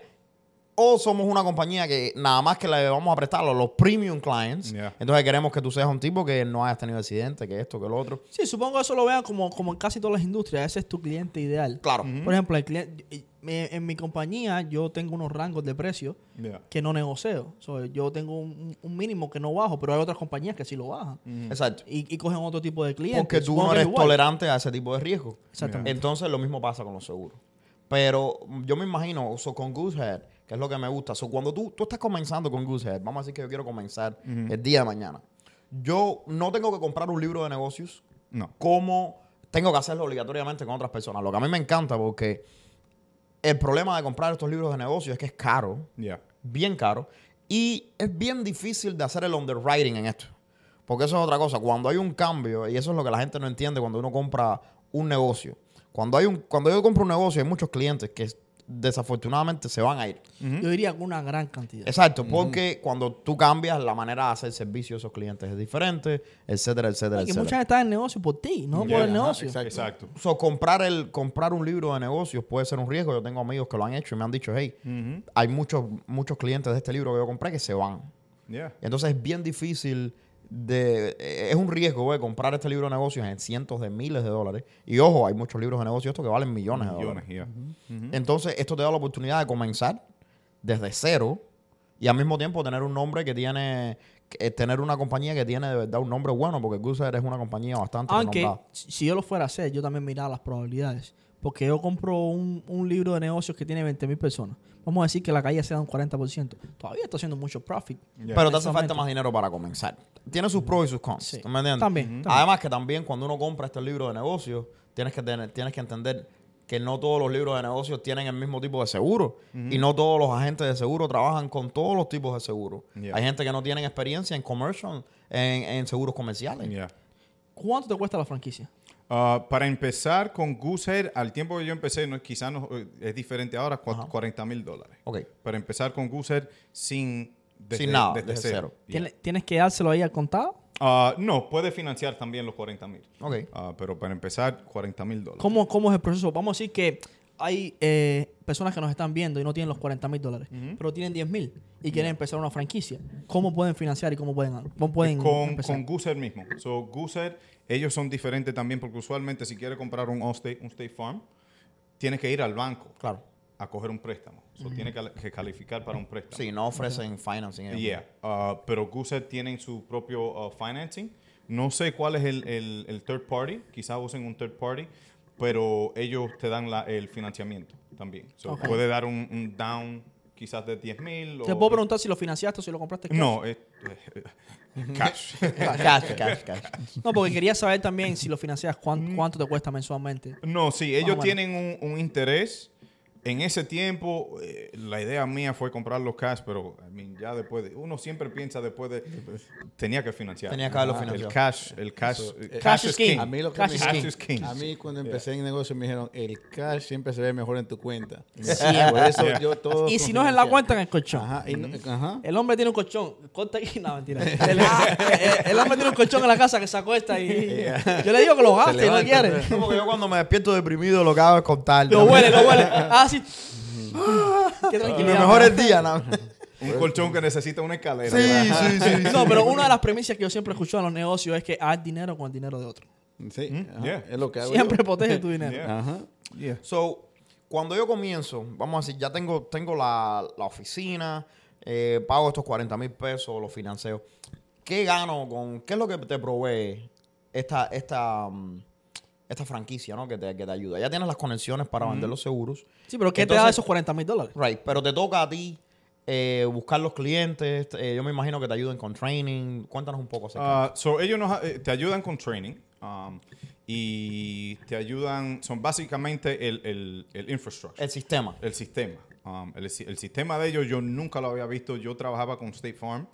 O somos una compañía que nada más que le vamos a prestar a los premium clients. Yeah. Entonces queremos que tú seas un tipo que no hayas tenido accidente, que esto, que lo otro. Sí, supongo que eso lo vean como, como en casi todas las industrias. Ese es tu cliente ideal. Claro. Por ejemplo, el cliente, en, en mi compañía yo tengo unos rangos de precio Yeah. que no negocio. So, yo tengo un, un mínimo que no bajo, pero hay otras compañías que sí lo bajan. Exacto. Y, y cogen otro tipo de clientes. Porque tú Supongo no eres tolerante a ese tipo de riesgo. Exactamente. Entonces lo mismo pasa con los seguros. Pero yo me imagino, so, con Goosehead, que es lo que me gusta. So, cuando tú, tú estás comenzando con Goosehead, vamos a decir que yo quiero comenzar el día de mañana. Yo no tengo que comprar un libro de negocios No. como tengo que hacerlo obligatoriamente con otras personas. Lo que a mí me encanta porque el problema de comprar estos libros de negocios es que es caro Yeah. bien caro. Y es bien difícil de hacer el underwriting en esto. Porque eso es otra cosa. Cuando hay un cambio, y eso es lo que la gente no entiende cuando uno compra un negocio. Cuando, hay un, cuando yo compro un negocio, hay muchos clientes que desafortunadamente se van a ir. Yo diría que una gran cantidad. Exacto, porque cuando tú cambias, la manera de hacer servicio a esos clientes es diferente, etcétera, etcétera, Y que etcétera. muchas están en negocio por ti, no Yeah, por el ajá, negocio. exacto. Exacto. So, comprar, el, comprar un libro de negocios puede ser un riesgo. Yo tengo amigos que lo han hecho y me han dicho, hey, hay muchos, muchos clientes de este libro que yo compré que se van. Yeah. Entonces es bien difícil de... eh, Es un riesgo, güey, comprar este libro de negocios en cientos de miles de dólares. Y ojo, hay muchos libros de negocios estos que valen millones de Millones, dólares. yeah. Entonces esto te da la oportunidad de comenzar desde cero y al mismo tiempo tener un nombre que tiene... que- tener una compañía que tiene de verdad un nombre bueno, porque Goosehead es una compañía bastante Aunque renombrada. si yo lo fuera a hacer, yo también miraba las probabilidades. Porque yo compro un, un libro de negocios que tiene 20 mil personas. Vamos a decir que la caída sea un 40%. Todavía está haciendo mucho profit. Yeah. Pero te hace falta más dinero para comenzar. Tiene sus pros y sus cons. Sí. ¿tú me entiendes? También, también. Además que también cuando uno compra este libro de negocios, tienes que, tener, tienes que entender que no todos los libros de negocios tienen el mismo tipo de seguro. Y no todos los agentes de seguro trabajan con todos los tipos de seguro. Yeah. Hay gente que no tienen experiencia en commercial, en, en seguros comerciales. Yeah. ¿Cuánto te cuesta la franquicia? Ah, para empezar con Goosehead, al tiempo que yo empecé, no, quizás no, eh, es diferente ahora, cua- 40 mil dólares. Ok. Para empezar con Goosehead sin, desde- Sin nada, desde desde cero. cero. Yeah. ¿Tienes, que dárselo ahí al contado? Ah, no, puede financiar también los 40 mil. Ok. Ah, pero para empezar, 40 mil dólares. ¿Cómo, ¿Cómo es el proceso? Vamos a decir que hay eh, personas que nos están viendo y no tienen los 40 mil dólares, pero tienen 10 mil y quieren empezar una franquicia. ¿Cómo pueden financiar y cómo pueden, cómo pueden con, empezar? con Goosehead mismo. So, Goosehead, ellos son diferentes también porque usualmente si quieres comprar un Allstate, un State Farm, tienes que ir al banco Claro. a coger un préstamo. So, Tienes que, que calificar para un préstamo. Sí, no ofrecen financing. Yeah, uh, pero Goosehead tienen su propio uh, financing. No sé cuál es el, el- el third party, quizás usen un third party, pero ellos te dan la- el financiamiento también. So. Puede dar un, un down quizás de 10 mil. Te puedo preguntar si lo financiaste o si lo compraste cash? No, eh, cash. Cash, cash, cash. No, porque quería saber también si lo financias, cuán- cuánto, te cuesta mensualmente. No, sí, ellos tienen un, un interés. En ese tiempo, eh, la idea mía fue comprar los cash, pero I mean, ya después de. Uno siempre piensa después de. Tenía que financiar. Tenía que haberlo Ah, financiado. El cash, el cash. Eso, eh, eh, Cash is king. A mí lo que Cash me is Cash king. is king. A mí cuando empecé en negocio me dijeron, el cash siempre se ve mejor en tu cuenta. Siempre. Por eso Yeah. yo todo Y si no es en la cuenta, en el colchón. Ajá, y no- ajá. El hombre tiene un colchón. Corta aquí. No, mentira. El, el- el hombre tiene un colchón en la casa que se acuesta y. Yo le digo que lo gaste, no quiere. No, porque yo cuando me despierto deprimido lo que hago es contar. Lo huele, lo huele. Ah, sí. Qué Y tranquilidad. lo mejor es día, ¿no? Un colchón que necesita una escalera. Sí, sí, sí. No, pero una de las premisas que yo siempre he escuchado en los negocios es que haz dinero con el dinero de otro. Sí, yeah. es lo que hago Siempre yo. protege tu dinero. Yeah. Ajá. Yeah. So, cuando yo comienzo, vamos a decir, ya tengo, tengo la, la oficina, eh, pago estos 40 mil pesos, los financeo. ¿Qué gano con, qué es lo que te provee esta, esta, mm, esta franquicia, ¿no? Que te, que te ayuda. Ya tienes las conexiones para vender los seguros. Sí, pero ¿qué te da esos 40 mil dólares? Right, pero te toca a ti eh, buscar los clientes. eh, yo me imagino que te ayuden con training. Cuéntanos un poco acerca. Ah, so ellos nos, eh, te ayudan con training um, y te ayudan, son básicamente el, el, el infrastructure. el sistema. El sistema. Um, el, si- el sistema de ellos yo nunca lo había visto. Yo trabajaba con State Farm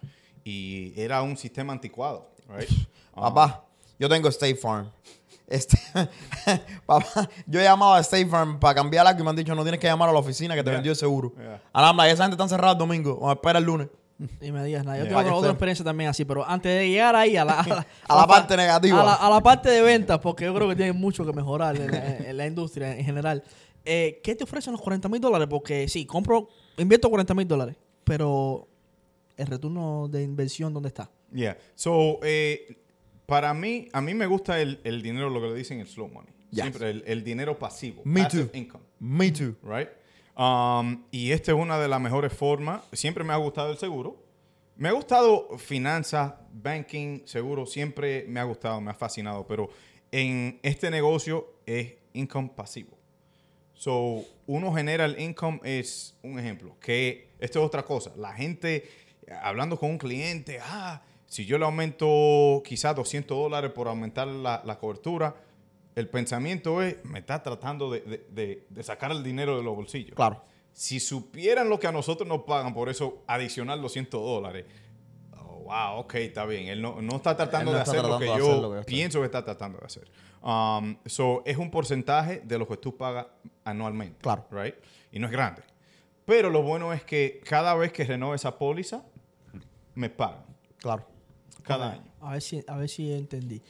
y era un sistema anticuado. Right? Um, Papá, yo tengo State Farm. Este, papá, yo he llamado a State Farm para cambiar algo y me han dicho no tienes que llamar a la oficina que te Yeah. vendió el seguro. Yeah. Alhambra, esa gente está encerrada el domingo. Vamos a esperar el lunes. Y me digas nada. Yo Yeah. tengo otra experiencia también así, pero antes de llegar ahí a la, a la, A la parte negativa. A la, a la parte de ventas, porque yo creo que tiene mucho que mejorar en la, en la industria en general. eh, ¿qué te ofrecen los 40 mil dólares? Porque sí, compro, invierto 40 mil dólares, pero el retorno de inversión, ¿dónde está? Yeah. So, eh, para mí, a mí me gusta el, el dinero, lo que le dicen el slow money. Yes. Siempre el, el dinero pasivo. Me passive too. income. Me too. Right? Um, y esta es una de las mejores formas. Siempre me ha gustado el seguro. Me ha gustado finanzas, banking, seguro. Siempre me ha gustado, me ha fascinado. Pero en este negocio es income pasivo. So, uno genera el income, es un ejemplo. Que esto es otra cosa. La gente, hablando con un cliente, ah, si yo le aumento quizás 200 dólares por aumentar la, la cobertura, el pensamiento es, me está tratando de, de- de- de sacar el dinero de los bolsillos. Claro. Si supieran lo que a nosotros nos pagan por eso adicional 200 dólares, oh, wow, ok, está bien. Él no, no está tratando no de está hacer lo que yo lo que pienso que está tratando de hacer. Um, so, es un porcentaje de lo que tú pagas anualmente. Claro. Right? Y no es grande. Pero lo bueno es que cada vez que renove esa póliza, me pagan. Claro. Cada año. A ver si, a ver si entendí.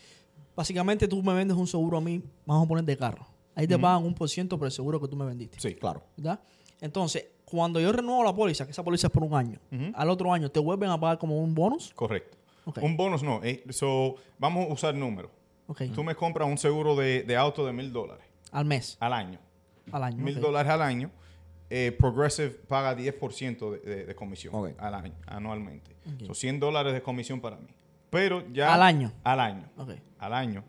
Básicamente tú me vendes un seguro a mí, vamos a poner de carro. Ahí te pagan un por ciento por el seguro que tú me vendiste. Sí. Claro. ¿Verdad? Entonces, cuando yo renuevo la póliza, que esa póliza es por un año, al otro año te vuelven a pagar como un bonus. Correcto. Un bonus no. eh, so, vamos a usar números. Ok. Tú me compras un seguro de, de auto de mil dólares Al mes, al año. al año. mil dólares al año, eh, Progressive paga 10% de, de, de comisión al año, anualmente. Son 100 dólares de comisión para mí. Pero ya... Al año. Al año. Ok. Al año.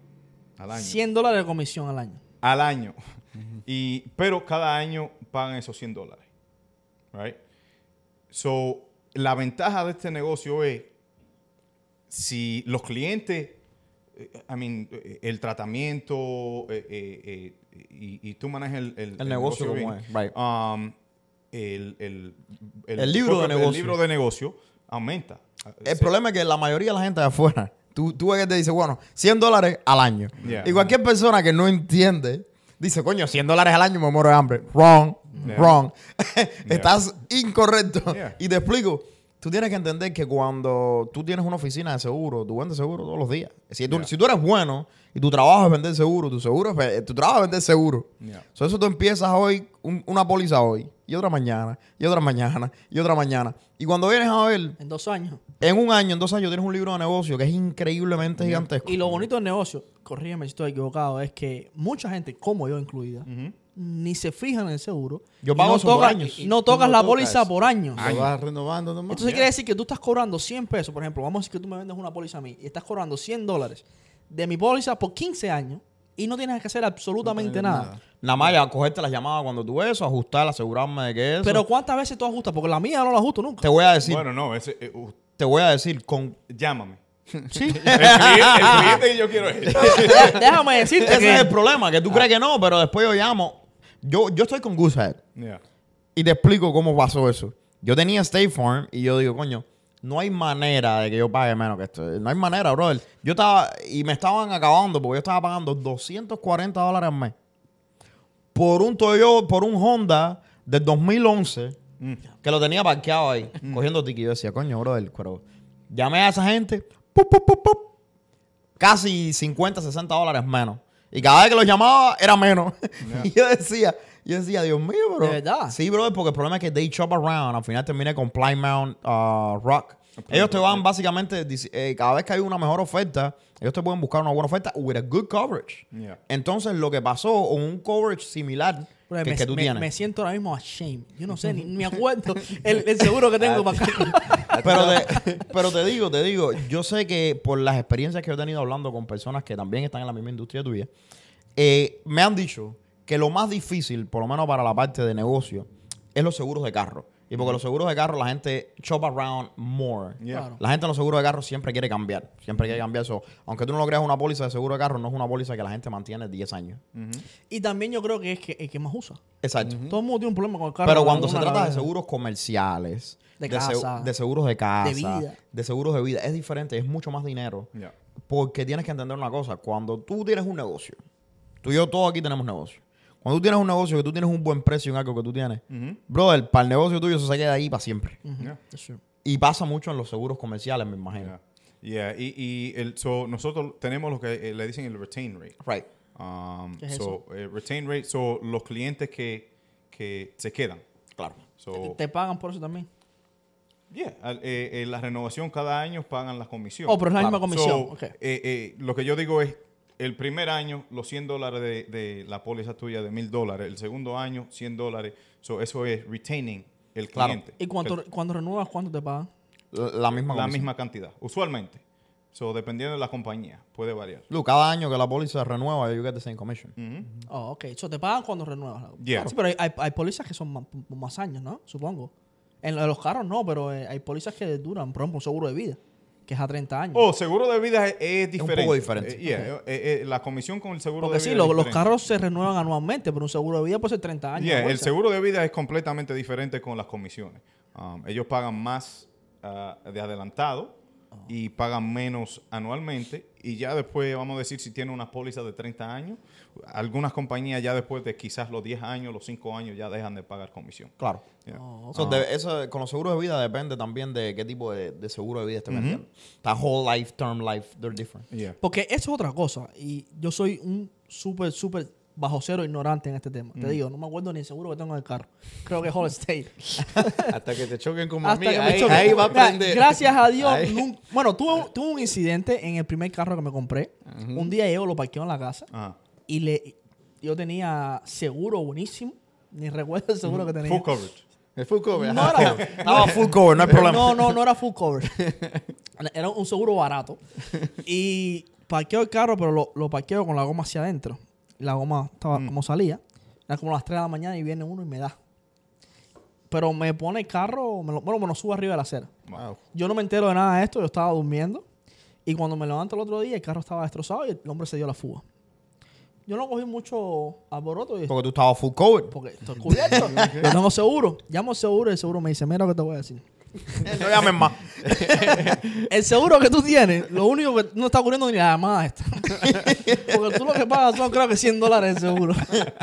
Al año. 100 dólares de comisión al año. Al año. y, pero cada año pagan esos 100 dólares. Right? So, la ventaja de este negocio es si los clientes, eh, I mean, eh, el tratamiento eh, eh, eh, y, y tú manejas el, el- El negocio como bien, es, right. um, el, el- El libro de el negocio. libro de negocio aumenta. El problema es que la mayoría de la gente de afuera, tú, tú ves que te dice, bueno, 100 dólares al año. Yeah. Y cualquier persona que no entiende, dice, coño, 100 dólares al año me muero de hambre. Wrong, Yeah. wrong. Estás incorrecto. Y te explico. Tú tienes que entender que cuando tú tienes una oficina de seguro, tú vendes seguro todos los días. Si tú, Yeah. si tú eres bueno y tu trabajo es vender seguro, tu, seguro es ve- tu trabajo es vender seguro. Yeah. So, eso tú empiezas hoy, un- una póliza hoy, y otra mañana, y otra mañana, y otra mañana. Y cuando vienes a ver, En dos años. en un año, en dos años, tienes un libro de negocio que es increíblemente gigantesco. Y lo bonito del negocio, corrígeme si estoy equivocado, es que mucha gente, como yo incluida, ni se fijan en el seguro. Yo pago no eso por tocas- años. y no Tú tocas no la póliza por años. Lo vas renovando nomás. Entonces quiere decir que tú estás cobrando 100 pesos, por ejemplo, vamos a decir que tú me vendes una póliza a mí y estás cobrando 100 dólares de mi póliza por 15 años y no tienes que hacer absolutamente No nada. nada. Nada más ya cogerte las llamadas cuando tú ves eso, ajustar, asegurarme de que eso. Pero ¿cuántas veces tú ajustas? Porque la mía no la ajusto nunca. te voy a decir, Bueno, no, ese, eh, uh, te voy a decir con llámame. Sí. El cliente, el cliente que yo quiero es Déjame decirte ese que es el problema, que tú crees que no, pero después yo llamo. Yo, yo estoy con Goosehead Yeah. y te explico cómo pasó eso. Yo tenía State Farm y yo digo, coño, no hay manera de que yo pague menos que esto. No hay manera, brother. Yo estaba, y me estaban acabando porque yo estaba pagando 240 dólares al mes por un Toyota, por un Honda del 2011 que lo tenía parqueado ahí, cogiendo ticket. Yo decía, coño, brother, pero llamé a esa gente, pup, pup, pup, casi 50, 60 dólares menos. Y cada vez que los llamaba era menos. y yo decía, yo decía, Dios mío, bro. ¿De verdad? Sí, brother, porque el problema es que they shop around. Al final terminé con Plymouth uh, Rock. Ellos te van básicamente, eh, cada vez que hay una mejor oferta, ellos te pueden buscar una buena oferta with a good coverage. Yeah. Entonces, lo que pasó, o un coverage similar Bro, que, me, que tú me- tienes. me siento ahora mismo ashamed. Yo no sé, ni ni me acuerdo el, el seguro que tengo para acá. pero, te, pero te digo, te digo, yo sé que por las experiencias que yo he tenido hablando con personas que también están en la misma industria tuya, eh, me han dicho que lo más difícil, por lo menos para la parte de negocio, es los seguros de carro. Y porque los seguros de carro la gente shop around more. Yeah. Claro. La gente en los seguros de carro siempre quiere cambiar. Siempre quiere cambiar eso. Aunque tú no lo creas una póliza de seguro de carro, no es una póliza que la gente mantiene 10 años. Y también yo creo que es que, el que más usa. Exacto. Todo el mundo tiene un problema con el carro. Pero cuando se trata de seguros comerciales, De casa, de seguros de casa, de vida. de seguros de vida, es diferente, es mucho más dinero. Yeah. Porque tienes que entender una cosa, cuando tú tienes un negocio, tú y yo todos aquí tenemos negocio. Cuando tú tienes un negocio que tú tienes un buen precio en algo que tú tienes, brother, para el negocio tuyo eso se queda ahí para siempre. Yeah. Y pasa mucho en los seguros comerciales, me imagino. Yeah. Yeah, Y, y el, so nosotros tenemos lo que eh, le dicen el retain rate. Right. Um, ¿Qué es so, eh, retain rate, so los clientes que, que se quedan. Claro. So, ¿Te pagan por eso también? yeah, eh, eh, la renovación cada año pagan la comisión. Oh, pero es la misma comisión. So, ok. eh, eh, lo que yo digo es, el primer año, los 100 dólares de, de la póliza tuya de 1000 dólares. El segundo año, 100 dólares. So, eso es retaining el Claro. cliente. ¿Y cuando, cuando renuevas, cuánto te pagan? La, la misma la comisión. misma cantidad, usualmente. So, dependiendo de la compañía, puede variar. Luke, cada año que la póliza se renueva, you get the same commission. Ujú. Oh, ok. So, te pagan cuando renuevas. Yeah. Sí, pero hay, hay, hay pólizas que son más, más años, ¿no? Supongo. En los carros no, pero eh, hay pólizas que duran. Por ejemplo, un seguro de vida, que es a 30 años. Oh, seguro de vida es, es un diferente. poco diferente. Eh, yeah, eh, eh, la comisión con el seguro Porque de vida. sí, es lo- los carros se renuevan anualmente, pero un seguro de vida puede ser 30 años. Yeah, el seguro de vida es completamente diferente con las comisiones. Um, ellos pagan más ah, de adelantado y pagan menos anualmente. Y ya después, vamos a decir, si tiene una póliza de 30 años, algunas compañías ya después de quizás los 10 años, los 5 años, ya dejan de pagar comisión. Claro. Yeah. Oh, ok. So, de- eso, con los seguros de vida depende también de qué tipo de, de seguro de vida esté vendiendo. Está whole life, term life, they're different. Yeah. Porque eso es otra cosa. Y yo soy un súper, súper bajo cero ignorante en este tema. Mm. Te digo, no me acuerdo ni el seguro que tengo en el carro. Creo que es Whole State. Hasta que te choquen como a mí. que me Ahí, va a aprender. Gracias a Dios. Bueno, tuve, un- tuve un incidente en el primer carro que me compré. Un día yo lo parqueo en la casa Ajá. y le yo tenía seguro buenísimo. Ni recuerdo el seguro que tenía. Full coverage. El full cover. No era, Estaba full cover, no hay problema. no, no, no era full cover. Era un seguro barato. Y parqueo el carro, pero lo, lo parqueo con la goma hacia adentro. La goma estaba como salía. Era como las 3 de la mañana y viene uno y me da. Pero me pone el carro, me lo, bueno, me lo sube arriba de la acera. Wow. Yo no me entero de nada de esto, yo estaba durmiendo. Y cuando me levanto el otro día, el carro estaba destrozado y el hombre se dio la fuga. Yo no cogí mucho alboroto y Porque tú estabas full cover. porque estoy cubierto. yo tengo seguro. Llamo al seguro y el seguro me dice, mira lo que te voy a decir. No llames más. El seguro que tú tienes, lo único que no está cubriendo ni la llamada esta. Porque tú lo que pagas son creo que 100 dólares de seguro.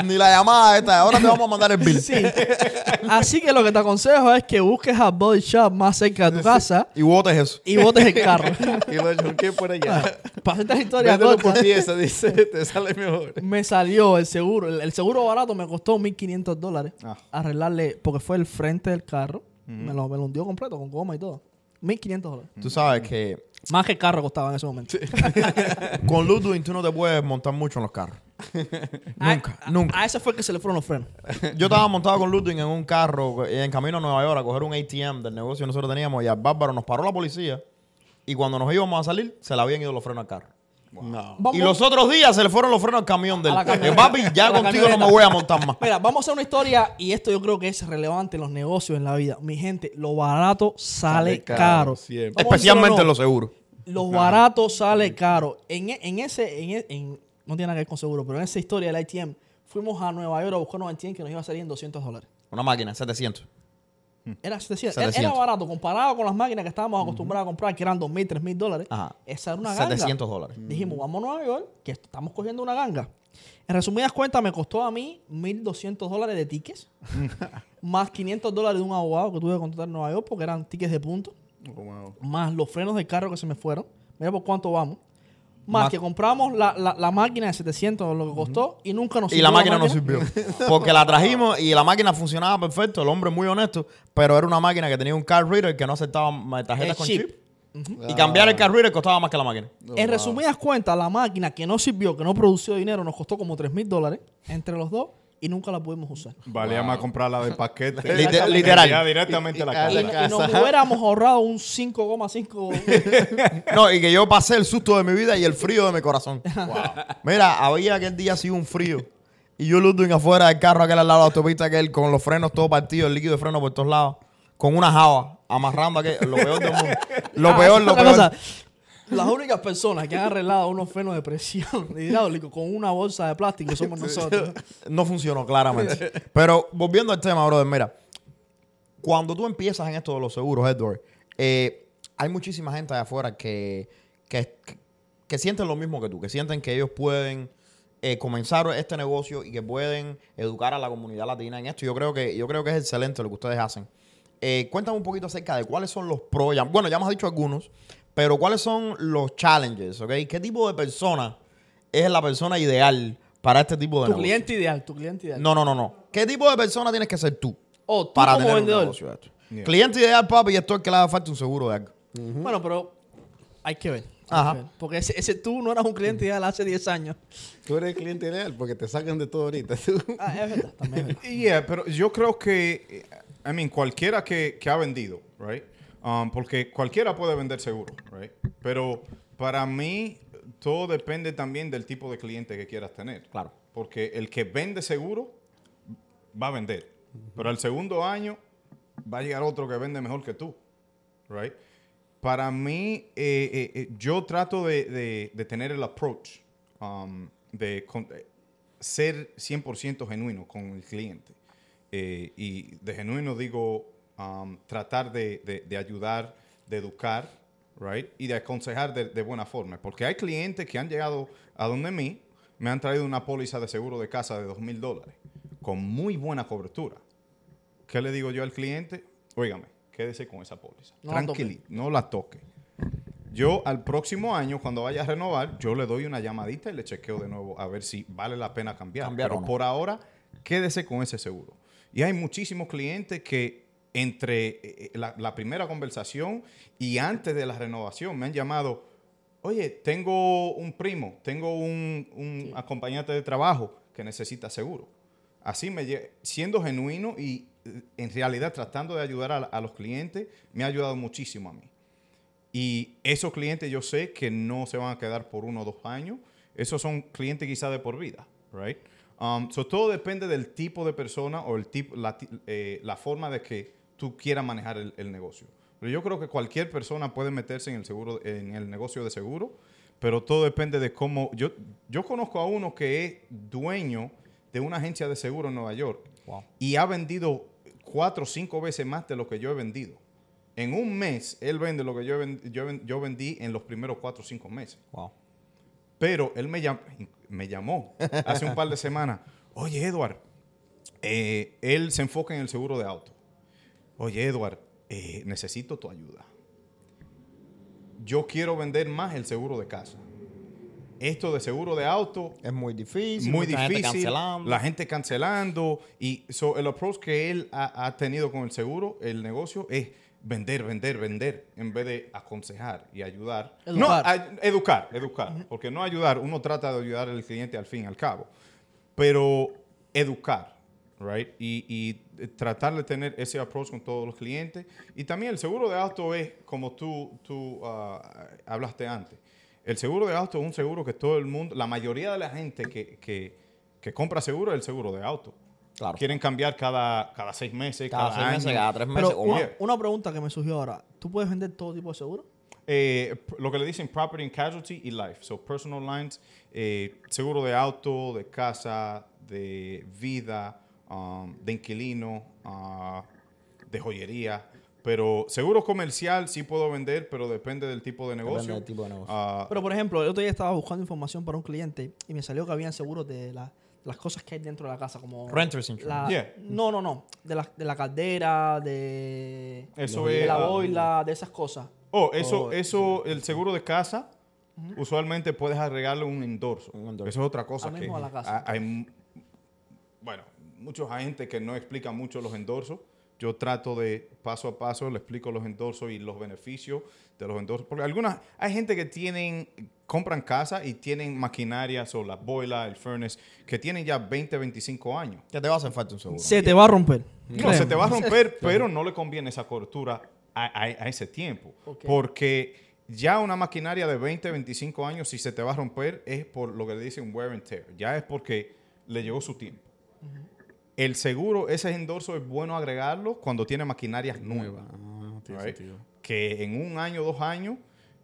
Ni la llamada esta. Ahora te vamos a mandar el bill. Sí. Así que lo que te aconsejo es que busques a Body Shop más cerca de tu casa Y votes eso. y botes el carro. Y lo chunqué por allá. Para hacerte la historia Véndelo por pieza, dice. Te sale mejor. me salió el seguro. El, el seguro barato me costó 1.500 dólares Ah. arreglarle, porque fue el frente del carro. Me, lo, me lo hundió completo, con goma y todo. 1.500 dólares. Tú sabes que Más que el carro costaba en ese momento. con Ludwig tú no te puedes montar mucho en los carros. Nunca, a, nunca. A ese fue el que se le fueron los frenos. Yo estaba montado con Ludwig en un carro en camino a Nueva York a coger un ATM del negocio que nosotros teníamos y al bárbaro nos paró la policía y cuando nos íbamos a salir se le habían ido los frenos al carro. No. Vamos- Y los otros días se le fueron los frenos al camión del. Eh, Papi, ya contigo no me voy a montar más. Mira, vamos a hacer una historia y esto yo creo que es relevante en los negocios, en la vida. Mi gente, lo barato sale, Sale caro, Especialmente no, los seguros. Los baratos sale caro. En, e- en ese, en, e- en- no tiene nada que ver con seguro, pero en esa historia del ITM, fuimos a Nueva York a buscar un ITM que nos iba a salir en 200 dólares. Una máquina, 700. Era, 700. Era- 700. era barato comparado con las máquinas que estábamos acostumbrados a comprar, que eran 2.000, 3.000 dólares. Ajá. Esa era una ganga. 700 dólares. Dijimos, vamos a Nueva York, que estamos cogiendo una ganga. En resumidas cuentas, me costó a mí 1.200 dólares de tickets, más 500 dólares de un abogado que tuve que contratar en Nueva York porque eran tickets de punto, Oh, wow. más los frenos del carro que se me fueron. Mira por cuánto vamos. Más, Más- que compramos la, la- la máquina de 700, lo que costó, y nunca nos Y la sirvió máquina no sirvió. Porque la trajimos y la máquina funcionaba perfecto, el hombre muy honesto, pero era una máquina que tenía un card reader que no aceptaba ma- tarjetas El con chip. chip. Y cambiar el card reader costaba más que la máquina. En resumidas cuentas, la máquina que no sirvió, que no produció dinero, nos costó como 3 mil dólares entre los dos y nunca la pudimos usar. Valía más comprarla de paquete. Liter- literal. Ya directamente a la Y- y- casa. Y, la y nos hubiéramos ahorrado un 5,5 No, y que yo pasé el susto de mi vida y el frío de mi corazón. Mira, había aquel día así un frío. Y yo Ludwig afuera del carro, aquel al lado de la autopista, aquel con los frenos todos partidos, el líquido de freno por todos lados, con una java, amarrando aquel, lo peor del mundo. Lo Ah, peor, lo peor. Las únicas personas que han arreglado unos frenos de presión hidráulico con una bolsa de plástico somos nosotros. No funcionó, claramente. Pero volviendo al tema, brother, mira. Cuando tú empiezas en esto de los seguros, Edward, eh, hay muchísima gente de afuera que, que, que sienten lo mismo que tú, que sienten que ellos pueden eh, comenzar este negocio y que pueden educar a la comunidad latina en esto. Yo creo que, yo creo que es excelente lo que ustedes hacen. Eh, cuéntame un poquito acerca de cuáles son los pros. ya- Bueno, ya has dicho algunos, pero cuáles son los challenges, ¿ok? ¿Qué tipo de persona es la persona ideal para este tipo de Tu negocio? cliente ideal, tu cliente ideal. No, no, no, no. ¿Qué tipo de persona tienes que ser tú Oh, tú para como tener un vendedor. negocio? Yeah. Cliente ideal, papi, y esto es que le haga falta un seguro de algo. Bueno, pero hay que ver. Ajá. Porque ese, ese tú no eras un cliente ideal hace 10 años. Tú eres el cliente ideal porque te sacan de todo ahorita. tú. Ah, es verdad, también es verdad. Yeah, pero yo creo que, I mean, cualquiera que, que ha vendido, right? Um, porque cualquiera puede vender seguro, right? Pero para mí todo depende también del tipo de cliente que quieras tener. Claro. Porque el que vende seguro va a vender. Pero al segundo año va a llegar otro que vende mejor que tú, right? Para mí, eh, eh, eh, yo trato de, de- de tener el approach um, de con- eh, ser 100% genuino con el cliente. Eh, y de genuino digo um, tratar de, de- de ayudar, de educar, right? Y de aconsejar de, de buena forma. Porque hay clientes que han llegado a donde mí, me han traído una póliza de seguro de casa de dos mil dólares, con muy buena cobertura. ¿Qué le digo yo al cliente? Óigame, quédese con esa póliza. No Tranquilito, no la toque. Yo al próximo año, cuando vaya a renovar, yo le doy una llamadita y le chequeo de nuevo a ver si vale la pena cambiar. Cambiar Pero no. por ahora, quédese con ese seguro. Y hay muchísimos clientes que entre eh, eh, la, la primera conversación y antes de la renovación me han llamado, oye, tengo un primo, tengo un, un acompañante de trabajo que necesita seguro. Así me siendo genuino y eh, en realidad tratando de ayudar a, a los clientes, me ha ayudado muchísimo a mí. Y esos clientes yo sé que no se van a quedar por uno o dos años. Esos son clientes quizá de por vida, right? Um, so todo depende del tipo de persona o el tipo, la, ti- eh, la forma de que tú quieras manejar el, el negocio. Pero yo creo que cualquier persona puede meterse en el seguro, en el negocio de seguro, pero todo depende de cómo. Yo, yo conozco a uno que es dueño de una agencia de seguro en Nueva York Wow. y ha vendido cuatro o cinco veces más de lo que yo he vendido. En un mes, él vende lo que yo, he ven- yo, yo vendí en los primeros cuatro o cinco meses. Wow. Pero él me, llam- me llamó hace un par de semanas. Oye, Edward, eh, él se enfoca en el seguro de auto. Oye, Edward, eh, necesito tu ayuda. Yo quiero vender más el seguro de casa. Esto de seguro de auto Es muy difícil. muy gente difícil, cancelando. la gente cancelando y so, el approach que él ha, ha tenido con el seguro, el negocio es vender, vender, vender en vez de aconsejar y ayudar. No, Educar. a- educar, educar, porque no ayudar, uno trata de ayudar al cliente al fin y al cabo, pero educar, right? Y, y tratar de tener ese approach con todos los clientes. Y también el seguro de auto es como tú, tú ah, hablaste antes. El seguro de auto es un seguro que todo el mundo, la mayoría de la gente que, que, que compra seguro es el seguro de auto. Claro. Quieren cambiar cada, cada seis meses, Cada cada, seis año. meses, cada tres meses Pero una, pregunta que me surgió ahora. ¿Tú puedes vender todo tipo de seguro? Eh, lo que le dicen property and casualty y life. So, personal lines, eh, seguro de auto, de casa, de vida, um, de inquilino, ah, de joyería. Pero seguro comercial sí puedo vender, pero depende del tipo de negocio. del tipo de negocio. Ah, Pero, por ejemplo, el otro día estaba buscando información para un cliente y me salió que habían seguros de la- las cosas que hay dentro de la casa, como... Renters insurance. la- Yeah. No, no, no. De la, de la caldera, de, Eso de es, la ah, boila, de esas cosas. Oh, eso, Oh, eso, el seguro de casa, usualmente puedes agregarle un endorso. Un endorso. Eso es otra cosa Al que mismo a la casa. ha- hay, m- bueno, muchos agentes que no explican mucho los endorsos. Yo trato de paso a paso, le explico los endorsos y los beneficios de los endorsos. Porque algunas, hay gente que tienen, compran casa y tienen maquinarias o la boila, el furnace, que tienen ya 20, 25 años. Ya te va a hacer falta un seguro. Se te va a romper. No, Créeme. se te va a romper, pero no le conviene esa cobertura a, a- a ese tiempo. Porque ya una maquinaria de 20, 25 años, si se te va a romper, es por lo que le dicen wear and tear. Ya es porque le llegó su tiempo. El seguro, ese endorso es bueno agregarlo cuando tiene maquinarias nuevas. Ah, tiene right? sentido. Que en un año, dos años,